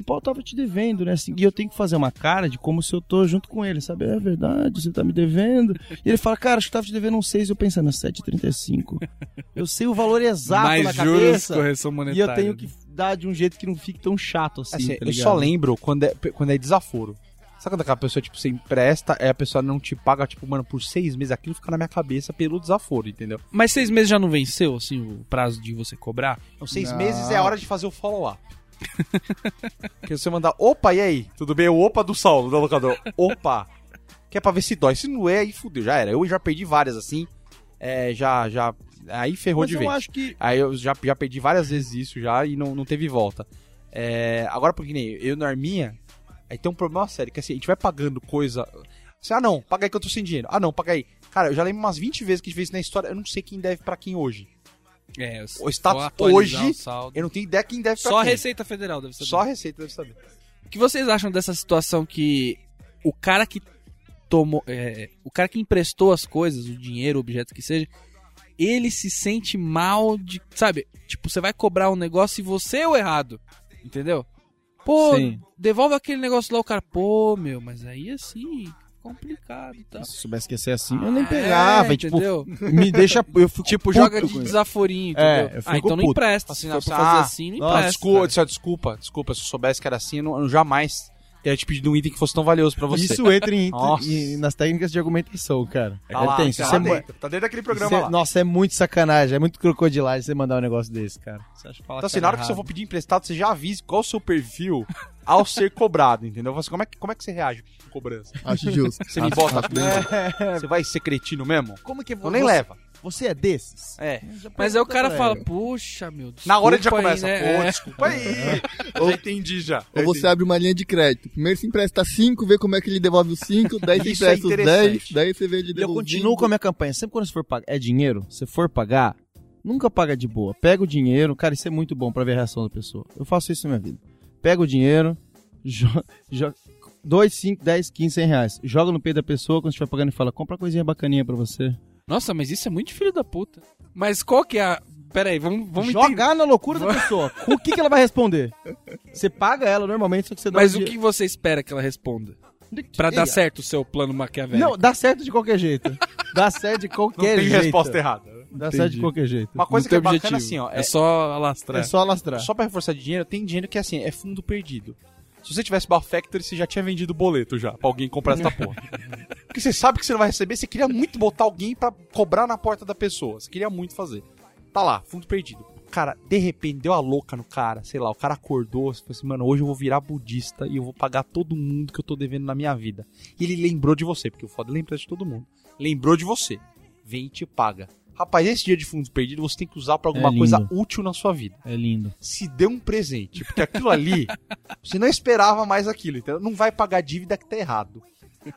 esse Paulo tava te devendo, né? Assim, e eu tenho que fazer uma cara de como se eu tô junto com ele, sabe? É verdade, você tá me devendo. E ele fala, cara, acho que eu tava te devendo um 6 eu pensando, é 7,35. Eu sei o valor exato Mais na juros, cabeça. correção E monetária. eu tenho que dar de um jeito que não fique tão chato assim. Assim, tá eu só lembro quando é, quando é desaforo. Sabe quando aquela pessoa, tipo, você empresta, aí a pessoa não te paga, tipo, mano, por seis meses, aquilo fica na minha cabeça pelo desaforo, entendeu? Mas seis meses já não venceu, assim, o prazo de você cobrar? Então, seis Não. meses é a hora de fazer o follow-up. Porque você mandar, opa, e aí? Tudo bem? O opa do Saulo, do locador. Opa! Que é pra ver se dói. Se não é, aí fudeu, já era. Eu já perdi várias assim. É, já, já. Aí ferrou Mas de eu vez. acho que. Aí eu já, já perdi várias vezes isso já e não, não teve volta. É, agora, porque nem eu na Arminha, aí tem um problema sério, que assim, a gente vai pagando coisa. Assim, ah não, paga aí que eu tô sem dinheiro. Ah não, paga aí. Cara, eu já lembro umas 20 vezes que a gente fez isso na história, eu não sei quem deve pra quem hoje. É, O status hoje, o saldo. Eu não tenho ideia quem deve Só a quem. Receita Federal deve saber. Só a Receita deve saber. O que vocês acham dessa situação que o cara que tomou. é, o cara que emprestou as coisas, o dinheiro, o objeto que seja, ele se sente mal de. Sabe? Tipo, você vai cobrar um negócio e você é o errado. Entendeu? Pô, Sim. devolve aquele negócio lá, o cara, pô, meu, mas aí assim, complicado tal. Se soubesse que ia ser assim, eu nem pegava. É, e, tipo, entendeu? me deixa. Eu fico Tipo, puto joga de desaforinho, É, entendeu? eu fico ah, então não puto. empresta. Assim, Se não, pra ah, fazer assim, não Nossa, empresta. desculpa, desculpa, desculpa, desculpa. Se eu soubesse que era assim, eu, não, eu jamais teria te pedido um item que fosse tão valioso pra você. Isso entra em, em- nas técnicas de argumentação, cara. Tá é lá, tenso. tá é dentro, tá dentro daquele programa lá. Nossa, é muito sacanagem, é muito crocodilagem você mandar um negócio desse, cara. Você acha que fala Então, assim, na hora que você for pedir emprestado, você já avise qual o seu perfil ao ser cobrado, entendeu? Assim, como, é que, como é que você reage com cobrança? Acho justo. Você me bota Você vai ser cretino mesmo? Como que Ou nem leva. Você é desses? É. Mas aí o cara fala, puxa, meu Deus. Na hora ele já desculpa aí, começa. né? Pô, É. desculpa aí. já entendi já. Ou você abre uma linha de crédito. Primeiro você empresta 5, vê como é que ele devolve os 5, daí você é empresta os interessante. 10, daí você vê ele E eu continuo com a minha campanha. Sempre quando você for pagar, é dinheiro, você for pagar, nunca paga de boa. Pega o dinheiro, cara, isso é muito bom pra ver a reação da pessoa. Eu faço isso na minha vida. Pega o dinheiro, joga. Jo 2, 5, 10, 15, 100 reais. Joga no peito da pessoa, quando estiver pagando, e fala: compra coisinha bacaninha pra você. Nossa, mas isso é muito filho da puta. Mas qual que é a... Pera aí, vamos, vamos entender. Jogar na loucura da pessoa. O que, que ela vai responder? Você paga ela normalmente, só que você dá Mas um o dia- que você espera que ela responda? Pra dar certo o seu plano maquiavélico. Não, dá certo de qualquer jeito. Dá certo de Não qualquer tem jeito. resposta errada. Dá certo de Entendi. qualquer jeito. Uma coisa que é tem bacana assim, ó. É só alastrar. É só alastrar. Só pra reforçar de dinheiro, tem dinheiro que é assim, é fundo perdido. Se você tivesse Bar Factory, você já tinha vendido o boleto já, pra alguém comprar essa porra. Porque você sabe que você não vai receber, você queria muito botar alguém pra cobrar na porta da pessoa. Você queria muito fazer. Tá lá, fundo perdido. Cara, de repente deu a louca no cara, sei lá, o cara acordou, falou assim, mano, hoje eu vou virar budista e eu vou pagar todo mundo que eu tô devendo na minha vida. E ele lembrou de você, porque o foda é lembrar de todo mundo. Lembrou de você. Vem e te paga. Rapaz, esse dia de fundo perdido você tem que usar pra alguma É coisa útil na sua vida É lindo. se dê um presente. Porque aquilo ali, você não esperava mais aquilo, entendeu? Não vai pagar dívida que tá errado.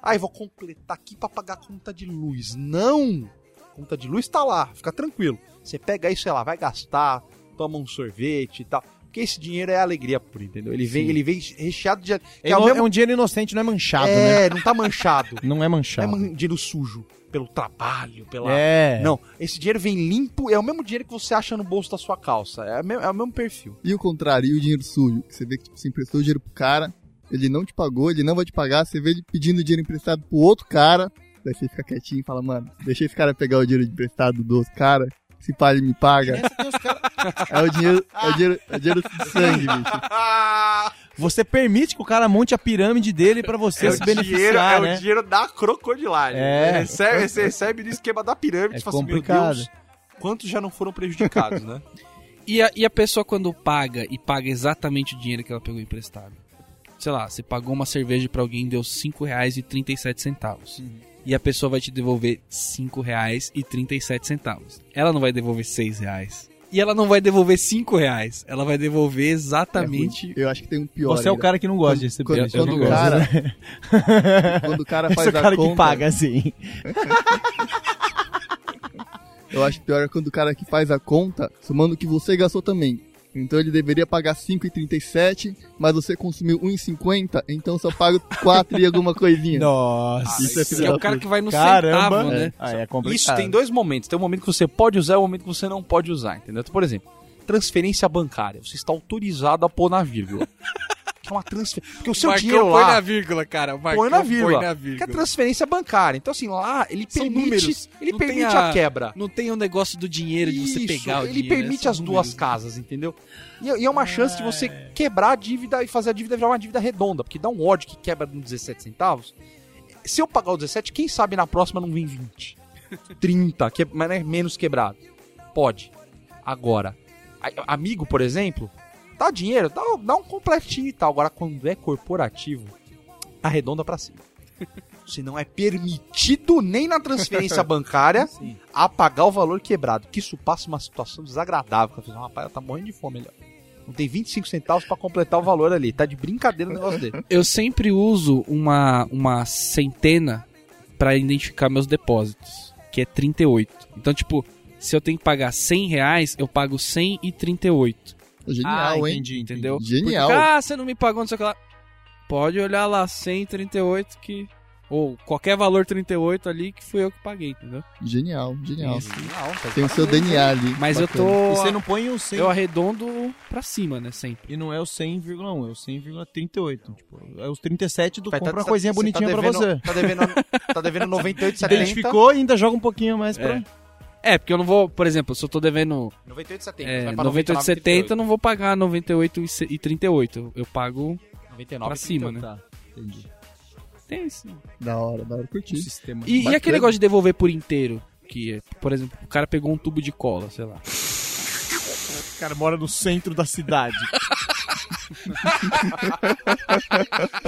Ah, eu vou completar aqui pra pagar a conta de luz. Não! A conta de luz tá lá, fica tranquilo. Você pega isso, sei lá, vai gastar, toma um sorvete e tal. Porque esse dinheiro é alegria pura, entendeu? Ele vem, ele vem recheado de. que É, é, o mesmo- um dinheiro inocente, não é manchado, né? é não tá manchado. Não é Não é manchado. man- dinheiro sujo. Pelo trabalho, pela. É. Não, esse dinheiro vem limpo, é o mesmo dinheiro que você acha no bolso da sua calça. É, o mesmo- é o mesmo perfil. E o contrário, e o dinheiro sujo? Que você vê que tipo, você emprestou o dinheiro pro cara, ele não te pagou, ele não vai te pagar, você vê ele pedindo dinheiro emprestado pro outro cara, daí você fica quietinho e fala, mano, deixa esse cara pegar o dinheiro emprestado do outro cara, se pá, ele me paga. É o dinheiro, é o dinheiro, é o dinheiro de sangue, bicho. Você permite que o cara monte a pirâmide dele pra você é se o dinheiro, beneficiar, é né? o dinheiro da crocodilagem. É. Você recebe, você recebe no esquema da pirâmide É e fala assim, meu complicado. Deus, quantos já não foram prejudicados, né? E a, e a pessoa quando paga e paga exatamente o dinheiro que ela pegou emprestado? Sei lá, você pagou uma cerveja pra alguém e deu R$ 5,37. Uhum. E a pessoa vai te devolver R$ 5,37. Ela não vai devolver 6 reais. E ela não vai devolver 5 reais. Ela vai devolver exatamente... Eu acho que tem um pior. Você é o ainda. cara que não gosta de receber. Quando, quando não o cara, quando o cara faz é o a cara conta, que paga, assim. eu acho pior é quando o cara que faz a conta, somando o que você gastou também. Então ele deveria pagar 5,37, mas você consumiu 1,50, então só paga 4 e alguma coisinha. Nossa. Isso é filho é o cara que vai no Caramba. centavo, né? Aí é complicado. Isso tem dois momentos. Tem um momento que você pode usar e um momento que você não pode usar, entendeu? Então, por exemplo, transferência bancária. Você está autorizado a pôr na vírgula. Que é uma transferência. Porque o seu Marcão dinheiro põe lá na vírgula, cara. Põe na vírgula. Põe na Que é vírgula. transferência bancária. Então, assim, lá ele São permite, números. ele Não permite a... a- quebra. Não tem o negócio do dinheiro, de você Isso, pegar o ele dinheiro. permite são as duas números. casas, entendeu? E, e é uma chance de você quebrar a dívida e fazer a dívida virar uma dívida redonda, porque dá um ódio que quebra no 17 centavos. Se eu pagar o 17, quem sabe na próxima não vem 20. 30, que, mas é menos quebrado. Pode. Agora, amigo, por exemplo, dá dinheiro, dá, dá um completinho e tal. Agora, quando é corporativo, arredonda pra cima. Se não é permitido nem na transferência bancária a pagar o valor quebrado. Que isso passa uma situação desagradável. Que rapaz, ela tá morrendo de fome ali. Não tem 25 centavos pra completar o valor ali. Tá de brincadeira o negócio dele. Eu sempre uso uma, uma centena pra identificar meus depósitos, que é 38. Então, tipo, se eu tenho que pagar 100 reais, eu pago 138, Genial, Ah, hein? entendi, entendeu? Genial. Porque, ah, você não me pagou, não sei o que lá. Pode olhar lá, 138 que... Ou qualquer valor 38 ali que fui eu que paguei, entendeu? Genial, genial. Não, tá Tem o seu DNA ali. Mas eu Bacana. tô... E você não põe o 100. Eu arredondo pra cima, né, sempre. E não é o 100,1, é o 100,38. Tipo, é os 37 do Vai, tá- compra uma tá- coisinha você tá bonitinha pra devendo- você. Tá devendo, tá devendo 98,70. Identificou e ainda joga um pouquinho mais pra... É. É, porque eu não vou, por exemplo, se eu tô devendo 98,70. é, vai pra 98,70, eu não vou pagar 98,38. Eu, eu pago 99, pra cima, né? Tá, entendi. Tem isso. Da hora, da hora. Curti. sistema. E, e aquele negócio de devolver por inteiro? Que, é, por exemplo, o cara pegou um tubo de cola, sei lá. O cara mora no centro da cidade.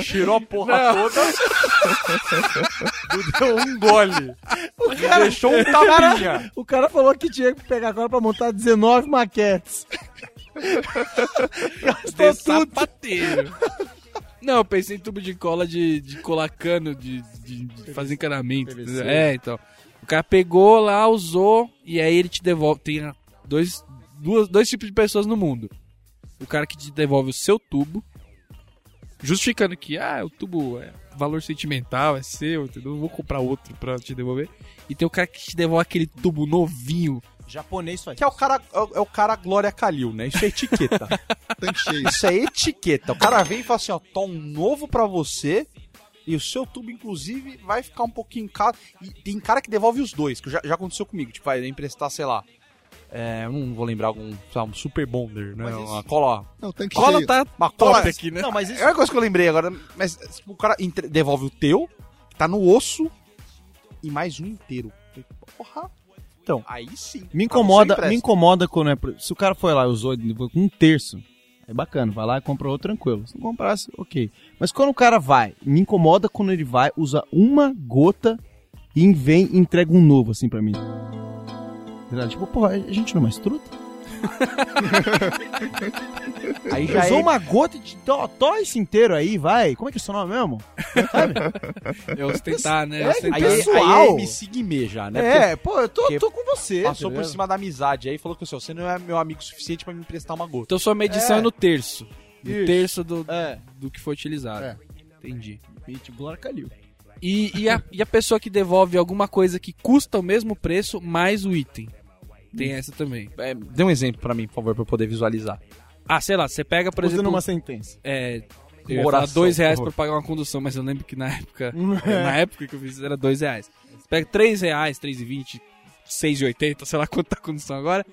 Cheirou a porra toda. Deu um gole. Deixou um tapinha. o cara falou que tinha que pegar agora pra montar 19 maquetes. De sapateiro. Não, eu pensei em tubo de cola de, de colar cano, de, de- de fazer encanamento. PVC. É, então. O cara pegou lá, usou, e aí ele te devolve. Tem dois, duas, dois tipos de pessoas no mundo. O cara que te devolve o seu tubo, justificando que, ah, o tubo é valor sentimental, é seu, entendeu? Não vou comprar outro pra te devolver. E tem o cara que te devolve aquele tubo novinho. Japonês faz Que é o cara, é o- é o cara Glória Calil, né? Isso é etiqueta. Isso é etiqueta. O cara vem e fala assim, ó, tô um novo pra você e o seu tubo, inclusive, vai ficar um pouquinho caro. E tem cara que devolve os dois, que já, já aconteceu comigo. Tipo, vai emprestar, sei lá, é, eu não vou lembrar algum, lá, um super bonder, né? Mas Uma isso- cola, Não, tanque Cola cheio. tá uma cola aqui, né? Não, mas isso... É uma coisa que eu lembrei agora, mas tipo, o cara entre- devolve o teu, que tá no osso, e mais um inteiro. Porra. Então, aí sim. Me incomoda, empresta. me incomoda quando é. pro- Se o cara foi lá e usou um terço, é bacana, vai lá e compra outro tranquilo. Se não comprasse, ok. Mas quando o cara vai, me incomoda quando ele vai, usa uma gota e vem e entrega um novo, assim, pra mim. Entendeu? Tipo, porra, a gente não é mais truta? Aí já Usou é uma gota de tó, tó esse inteiro aí, vai. Como é que é o seu nome mesmo? Sabe? É ostentar, né? É, ostentar. Aí, é- pessoal. aí é MC Guimê já, né? Porque é, pô, eu tô, porque tô com você. passou tá por cima da amizade aí e falou que assim, você não é meu amigo suficiente pra me emprestar uma gota. Então sua medição é, É. no terço. No Isso. terço do, É. do que foi utilizado. É. Entendi. Pitch, Glória Calil. E, e, a, e a pessoa que devolve alguma coisa que custa o mesmo preço mais o item. Tem essa também. É, dê um exemplo pra mim, por favor, pra eu poder visualizar. Ah, sei lá, você pega, por Usando exemplo, uma sentença. é, eu ia falar oração, dois reais por pra favor. pagar uma condução, mas eu lembro que na época, na época que eu fiz era dois reais. Você pega três reais, três e vinte, seis e oitenta, sei lá quanto tá a condução agora.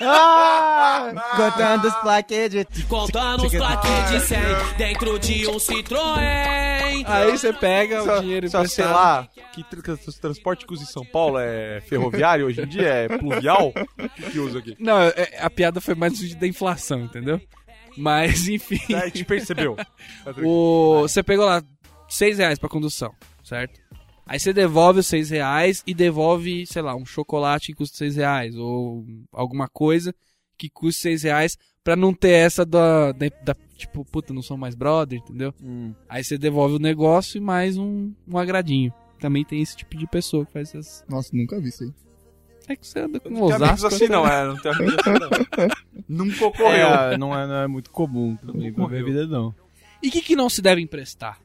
Ah, contando os plaquês de... Contando os plaquês de 100 dentro de um Citroën. Aí você pega o dinheiro Só, sei lá, que transporte que usa em São Paulo é ferroviário hoje em dia, é pluvial? O que, que usa aqui? Não, é- a piada foi mais da inflação, entendeu? Mas, enfim. A gente percebeu. O, você pegou lá 6 reais pra condução, certo? Aí você devolve os 6 reais e devolve, sei lá, um chocolate que custa 6 reais. Ou alguma coisa que custa 6 reais pra não ter essa da, da, da- Tipo, puta, não sou mais brother, entendeu? Hum. Aí você devolve o negócio e mais um, um agradinho. Também tem esse tipo de pessoa que faz essas. Nossa, nunca vi isso aí. É que você anda com Não tem amigos Osasco. assim não, é. Não tem amigos assim não. Nunca ocorreu. É, não, é, não é muito comum também pra minha vida, não. E o que, que não se deve emprestar?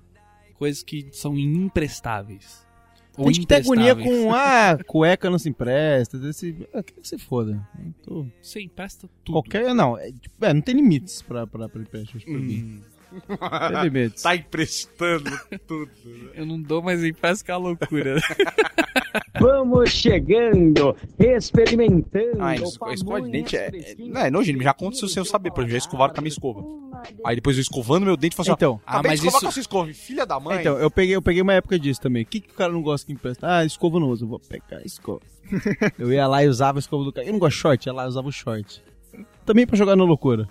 Coisas que são imprestáveis. Ou Tem gente que tem agonia com, ah, cueca não se empresta. Esse, ah, que você foda. Tô- Você empresta tudo. Qualquer, não, é, tipo, é, não tem limites pra, pra, pra empréstimo. Hum, tem limites. Tá emprestando tudo. eu não dou, mas empresta que é uma loucura. Vamos chegando, experimentando. Ah, es- escova de dente é, é, não, é já aconteceu sem eu saber, por exemplo, já escovaram com a minha escova. Aí depois eu escovando meu dente e assim, Então, ó, acabei ah, mas de escovar isso- com a sua escova, filha da mãe. Então, eu peguei, eu peguei uma época disso também. O que, que o cara não gosta que empresta? Ah, escova eu não uso. Eu vou pegar a escova. eu ia lá e usava a escova do cara. Eu não gosto de short, ia lá e usava o short. Também pra jogar na loucura.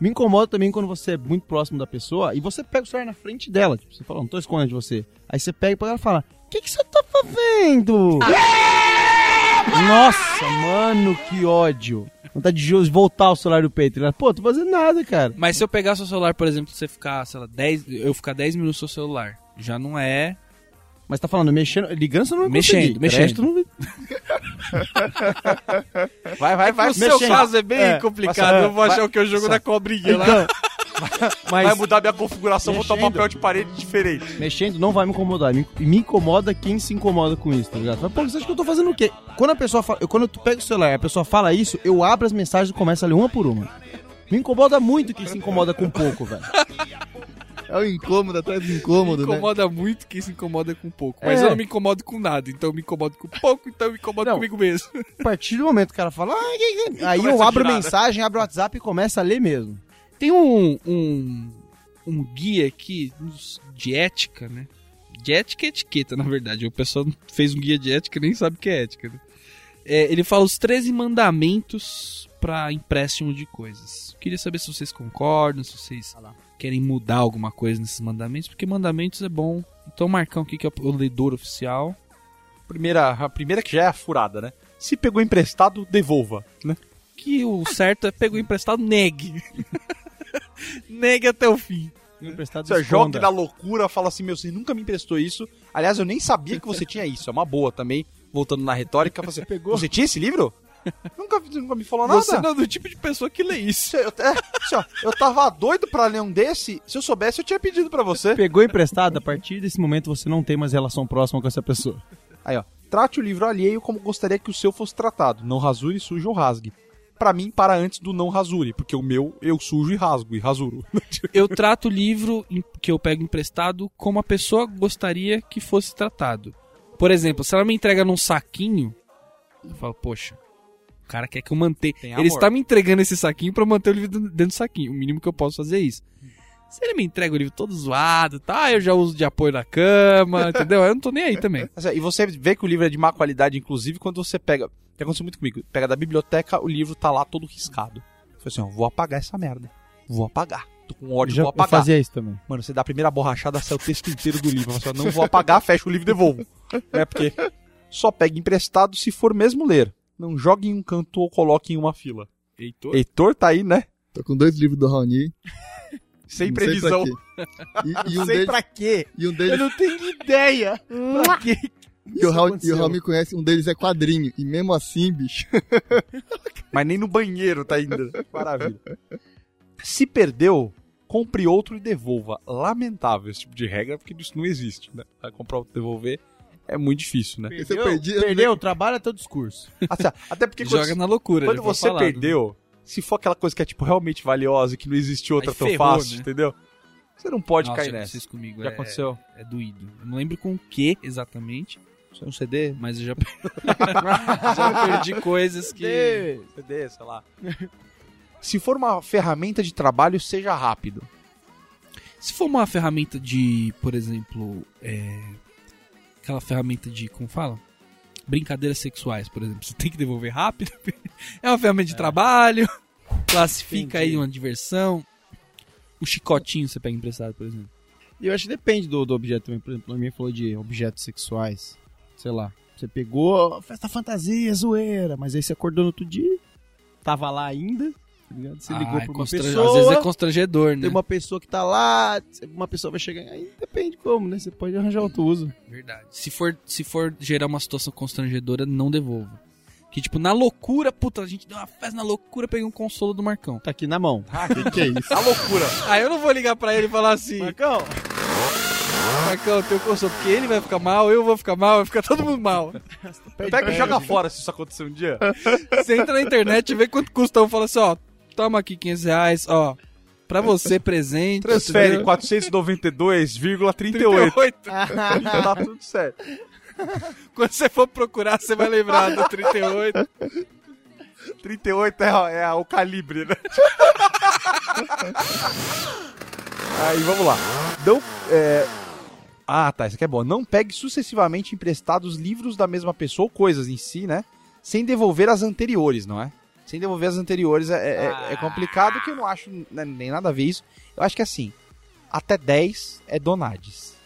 Me incomoda também quando você é muito próximo da pessoa e você pega o celular na frente dela. Tipo, você fala, não tô escondendo de você. Aí você pega e ela fala, o que, que você tá fazendo? Nossa, mano, que ódio. Vontade de voltar o celular do peito. Ela, Pô, tô fazendo nada, cara. mas se eu pegar seu celular, por exemplo, você ficar, sei lá, 10, eu ficar 10 minutos no seu celular, já não é. Mas tá falando, mexendo, ligando você não vai Mexendo, conseguir. mexendo. Não vai- vai, vai, vai, o seu mexendo. caso é bem É, complicado. vai- eu vou achar vai- o que eu jogo na cobrinha lá. Então, mas vai mudar minha configuração, botar um Mexendo. papel de parede diferente. mexendo não vai me incomodar. Me, me incomoda quem se incomoda com isso, tá ligado? Mas, pô, você acha que eu tô fazendo o quê? Quando a pessoa fala, eu, quando tu pega o celular e a pessoa fala isso, eu abro as mensagens e começo a ler uma por uma. Me incomoda muito quem se incomoda com pouco, velho. É o incômodo atrás do incômodo, me né? incomoda muito quem se incomoda com pouco. Mas É. eu não me incomodo com nada. Então eu me incomodo com pouco, então eu me incomodo Não. comigo mesmo. A partir do momento que o cara fala, ah, que, que... aí eu abro girar, né? mensagem, abro o WhatsApp e começo a ler mesmo. Tem um, um, um guia aqui de ética, né? De ética e etiqueta, na verdade. O pessoal fez um guia de ética e nem sabe o que é ética. Né? É, ele fala os 13 mandamentos para empréstimo de coisas. Queria saber se vocês concordam, se vocês querem mudar alguma coisa nesses mandamentos, porque mandamentos é bom. Então, Marcão, o que é o leitor oficial? Primeira, a primeira que já é a furada, né? Se pegou emprestado, devolva, né? Que o certo é pegou emprestado, negue. negue até o fim. Emprestado Você esconda. joga na loucura, fala assim, meu, você nunca me emprestou isso. Aliás, eu nem sabia que você tinha isso. É uma boa também, voltando na retórica. Você, Pegou. você tinha esse livro? Nunca, nunca me falou nada. Você não é do tipo de pessoa que lê isso. Eu, é, assim, ó, eu tava doido pra ler um desse. Se eu soubesse, eu tinha pedido pra você. Pegou emprestado, a partir desse momento você não tem mais relação próxima com essa pessoa. Aí, ó. Trate o livro alheio como gostaria que o seu fosse tratado. Não rasure, suje ou rasgue. Pra mim, para antes do não rasure, porque o meu eu sujo e rasgo e rasuro. Eu trato o livro que eu pego emprestado como a pessoa gostaria que fosse tratado. Por exemplo, se ela me entrega num saquinho, eu falo, poxa, cara quer que eu mantenha. Ele está me entregando esse saquinho pra eu manter o livro dentro do saquinho. O mínimo que eu posso fazer é isso. Se ele me entrega o livro todo zoado, tá? Eu já uso de apoio na cama, entendeu? Eu não tô nem aí também. Assim, E você vê que o livro é de má qualidade, inclusive, quando você pega. Que aconteceu muito comigo. Pega da biblioteca, o livro tá lá todo riscado. Eu falei assim, ó, vou apagar essa merda. Vou apagar. Tô com ódio, Já, vou eu apagar. fazia isso também. Mano, você dá a primeira borrachada, sai o texto inteiro do livro. Você fala, não vou apagar, fecha o livro e devolvo. É porque só pega emprestado se for mesmo ler. Não jogue em um canto ou coloque em uma fila. Heitor? Heitor tá aí, né? Tô com dois livros do Raoni. Sem previsão. E, e um Sei deles, pra quê? e um Eu não tenho ideia. pra quê? e o Raul, e o Raul me conhece, um deles é quadrinho. E mesmo assim, bicho, Mas nem no banheiro tá indo. Maravilha. Se perdeu, compre outro e devolva. Lamentável esse tipo de regra, porque isso não existe, né? Vai comprar outro e devolver é muito difícil, né? Esse eu perdi, eu Perdeu, trabalha teu discurso. Assim, até porque quando, Joga na loucura. quando você falado. perdeu, se for aquela coisa que é tipo realmente valiosa e que não existe outra Aí tão ferrou, fácil, né? entendeu? Você não pode Nossa, cair já nessa. aconteceu isso comigo. Já é, aconteceu? É doído. Eu não lembro com o que exatamente, Isso é um CD? mas eu já, já perdi coisas que. CD, sei lá. Se for uma ferramenta de trabalho, seja rápido. Se for uma ferramenta de, por exemplo, é, aquela ferramenta de, como fala? Brincadeiras sexuais, por exemplo, você tem que devolver rápido. é uma ferramenta de trabalho, classifica aí Entendi. uma diversão. O chicotinho você pega emprestado, por exemplo. Eu acho que depende do, do objeto também. Por exemplo, a minha falou de objetos sexuais. Sei lá. Você pegou festa fantasia, zoeira, mas aí você acordou no outro dia, tava lá ainda, tá ligado? Você ligou Ah, é pra uma pessoa. Às vezes é constrangedor, né? Tem uma pessoa que tá lá, uma pessoa vai chegar. Aí depende como, né? Você pode arranjar outro uso. Verdade. Se for, se for gerar uma situação constrangedora, não devolva. Que tipo, na loucura, puta, a gente deu uma festa na loucura, peguei um consolo do Marcão. Tá aqui na mão. que, que é isso? A loucura. Ah, eu não vou ligar pra ele e falar assim. Marcão! Marcão, teu consolo, porque ele vai ficar mal, eu vou ficar mal, vai ficar todo mundo mal. Pega e joga fora se isso acontecer um dia. Você entra na internet e vê quanto custa um, fala assim, ó, toma aqui 500 reais, ó, pra você presente. Transfere entendeu? 492,38. 38. tá tudo certo. Quando você for procurar, você vai lembrar do 38. 38 é, é o calibre, né? Aí, vamos lá. Não, é... Ah, tá, isso aqui é bom. Não pegue sucessivamente emprestados livros da mesma pessoa ou coisas em si, né? Sem devolver as anteriores, não é? Sem devolver as anteriores é, é- é complicado, que eu não acho né, nem nada a ver isso. Eu acho que assim, até 10 é donades.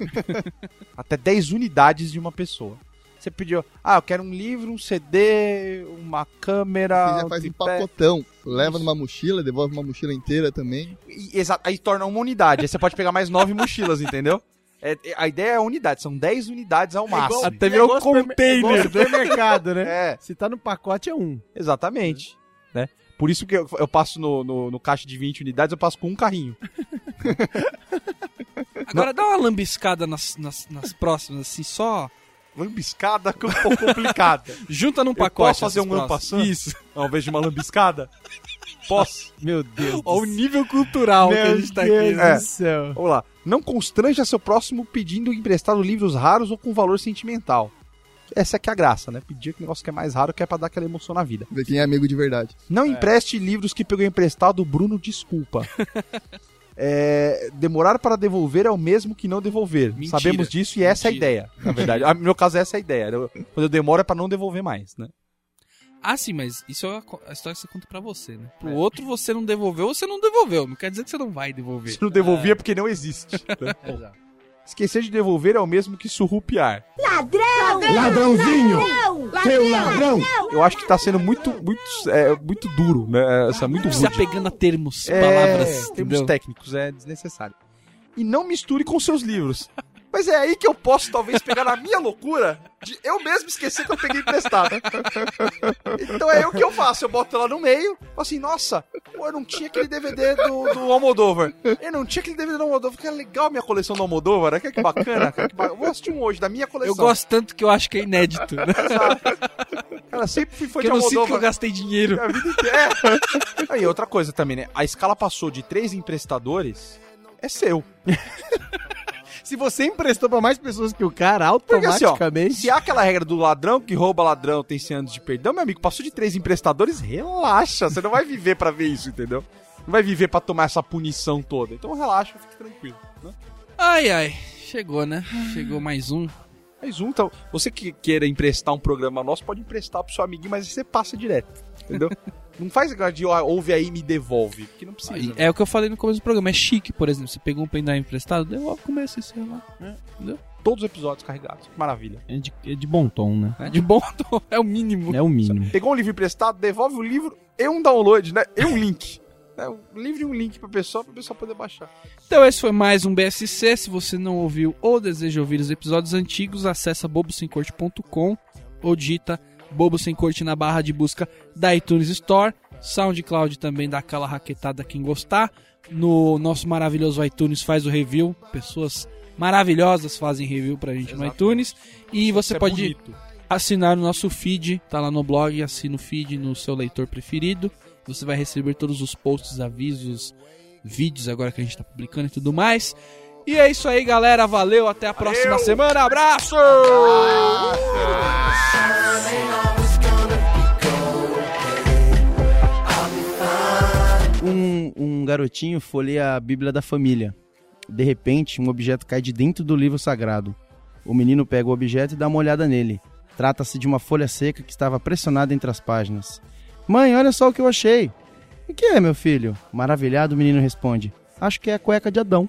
até 10 unidades de uma pessoa. Você pediu, ah, eu quero um livro, um CD, uma câmera. Você já faz um pacotão. Leva numa mochila, devolve uma mochila inteira também. E- Exato, aí torna uma unidade. Aí você pode pegar mais nove mochilas, entendeu? É, é- a ideia é a unidade, são 10 unidades ao máximo. Até virou igual supermer- é igual container. supermercado, né? É, Se tá no pacote é um. exatamente. Né? Por isso que eu, eu passo no, no, no caixa de 20 unidades, eu passo com um carrinho. Agora dá uma lambiscada nas, nas, nas próximas, assim, só. Lambiscada que é um pouco complicada. Junta num Eu pacote. posso fazer um ano passando? Isso. Ao invés de uma lambiscada? Posso? Meu Deus. Ó, o nível cultural que a Meu gente tá Deus aqui. do né? céu. Vamos lá. Não constranja seu próximo pedindo emprestado livros raros ou com valor sentimental. Essa aqui é a graça, né? Pedir aquele negócio que é mais raro, que é pra dar aquela emoção na vida. Ver quem é amigo de verdade. Não empreste livros que pegou emprestado, Bruno, desculpa. É, demorar para devolver é o mesmo que não devolver. Mentira. Sabemos disso e essa é a ideia, na verdade. Ah, No meu caso, essa é a ideia. Eu- quando eu demoro é pra não devolver mais, né? Ah, sim, mas isso é a história que você conta pra você, né? Pro outro você não devolveu, você não devolveu. Não quer dizer que você não vai devolver. Se não devolver é porque não existe. né? Esquecer de devolver é o mesmo que surrupiar. Ladrãozinho! Seu ladrão! Eu acho que tá sendo muito, muito, é, muito duro, né? Essa, muito Se rude. apegando a termos, É, palavras, termos entendeu? técnicos, é desnecessário. E não misture com seus livros. Mas é aí que eu posso, talvez, pegar na minha loucura de eu mesmo esquecer que eu peguei emprestado. Então é o que eu faço. Eu boto lá no meio, falo assim, nossa, pô, eu não tinha aquele DVD do, do Almodóvar. Eu não tinha aquele DVD do Almodóvar. Que é legal a minha coleção do Almodóvar, né? Que, que bacana. Que, que ba- Eu vou assistir um hoje, da minha coleção. Eu gosto tanto que eu acho que é inédito, né? Cara, sempre fui fã Porque de eu não sinto que eu gastei dinheiro. A vida inteira. É. Aí, outra coisa também, né? A escala passou de três emprestadores, é seu. Se você emprestou pra mais pessoas que o cara, Porque assim, ó, automaticamente. se há aquela regra do ladrão que rouba ladrão tem 100 anos de perdão, meu amigo, passou de três emprestadores, relaxa. Você não vai viver pra ver isso, entendeu? Não vai viver pra tomar essa punição toda. Então relaxa, fique tranquilo. Né? Ai, ai. Chegou, né? Chegou mais um. Mais um, então, você que queira emprestar um programa nosso, pode emprestar pro seu amiguinho, mas aí você passa direto, entendeu? não faz negócio de ó, ouve aí e me devolve, porque não precisa. Aí, né? É o que eu falei no começo do programa. É chique, por exemplo. Você pegou um pendrive emprestado, devolve como é esse celular. Todos os episódios carregados, que maravilha. É de, é de bom tom, né? É de bom tom, é o mínimo. É o mínimo. Pegou um livro emprestado, devolve o livro e um download, né? E um link. né? Um livro e um link pra pessoa, pra pessoa poder baixar. Então esse foi mais um BSC. Se você não ouviu ou deseja ouvir os episódios antigos, acessa bobosemcorte.com ou digita Bobo Sem Corte na barra de busca da iTunes Store. SoundCloud também dá aquela raquetada quem gostar. No nosso maravilhoso iTunes faz o review. Pessoas maravilhosas fazem review pra gente no iTunes. E você é pode bonito. assinar o nosso feed, tá lá no blog, assina o feed no seu leitor preferido. Você vai receber todos os posts, avisos, vídeos agora que a gente tá publicando e tudo mais. E é isso aí, galera. Valeu, até a próxima semana. Abraço! Um, um garotinho folheia a Bíblia da família. De repente, um objeto cai de dentro do livro sagrado. O menino pega o objeto e dá uma olhada nele. Trata-se de uma folha seca que estava pressionada entre as páginas. Mãe, olha só o que eu achei. O que é, meu filho? Maravilhado, o menino responde. Acho que é a cueca de Adão.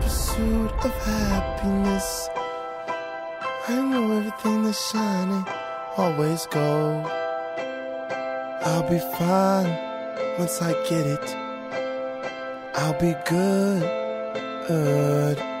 Pursuit of happiness. I know everything that's shining, always gold. I'll be fine once I get it. I'll be good, good.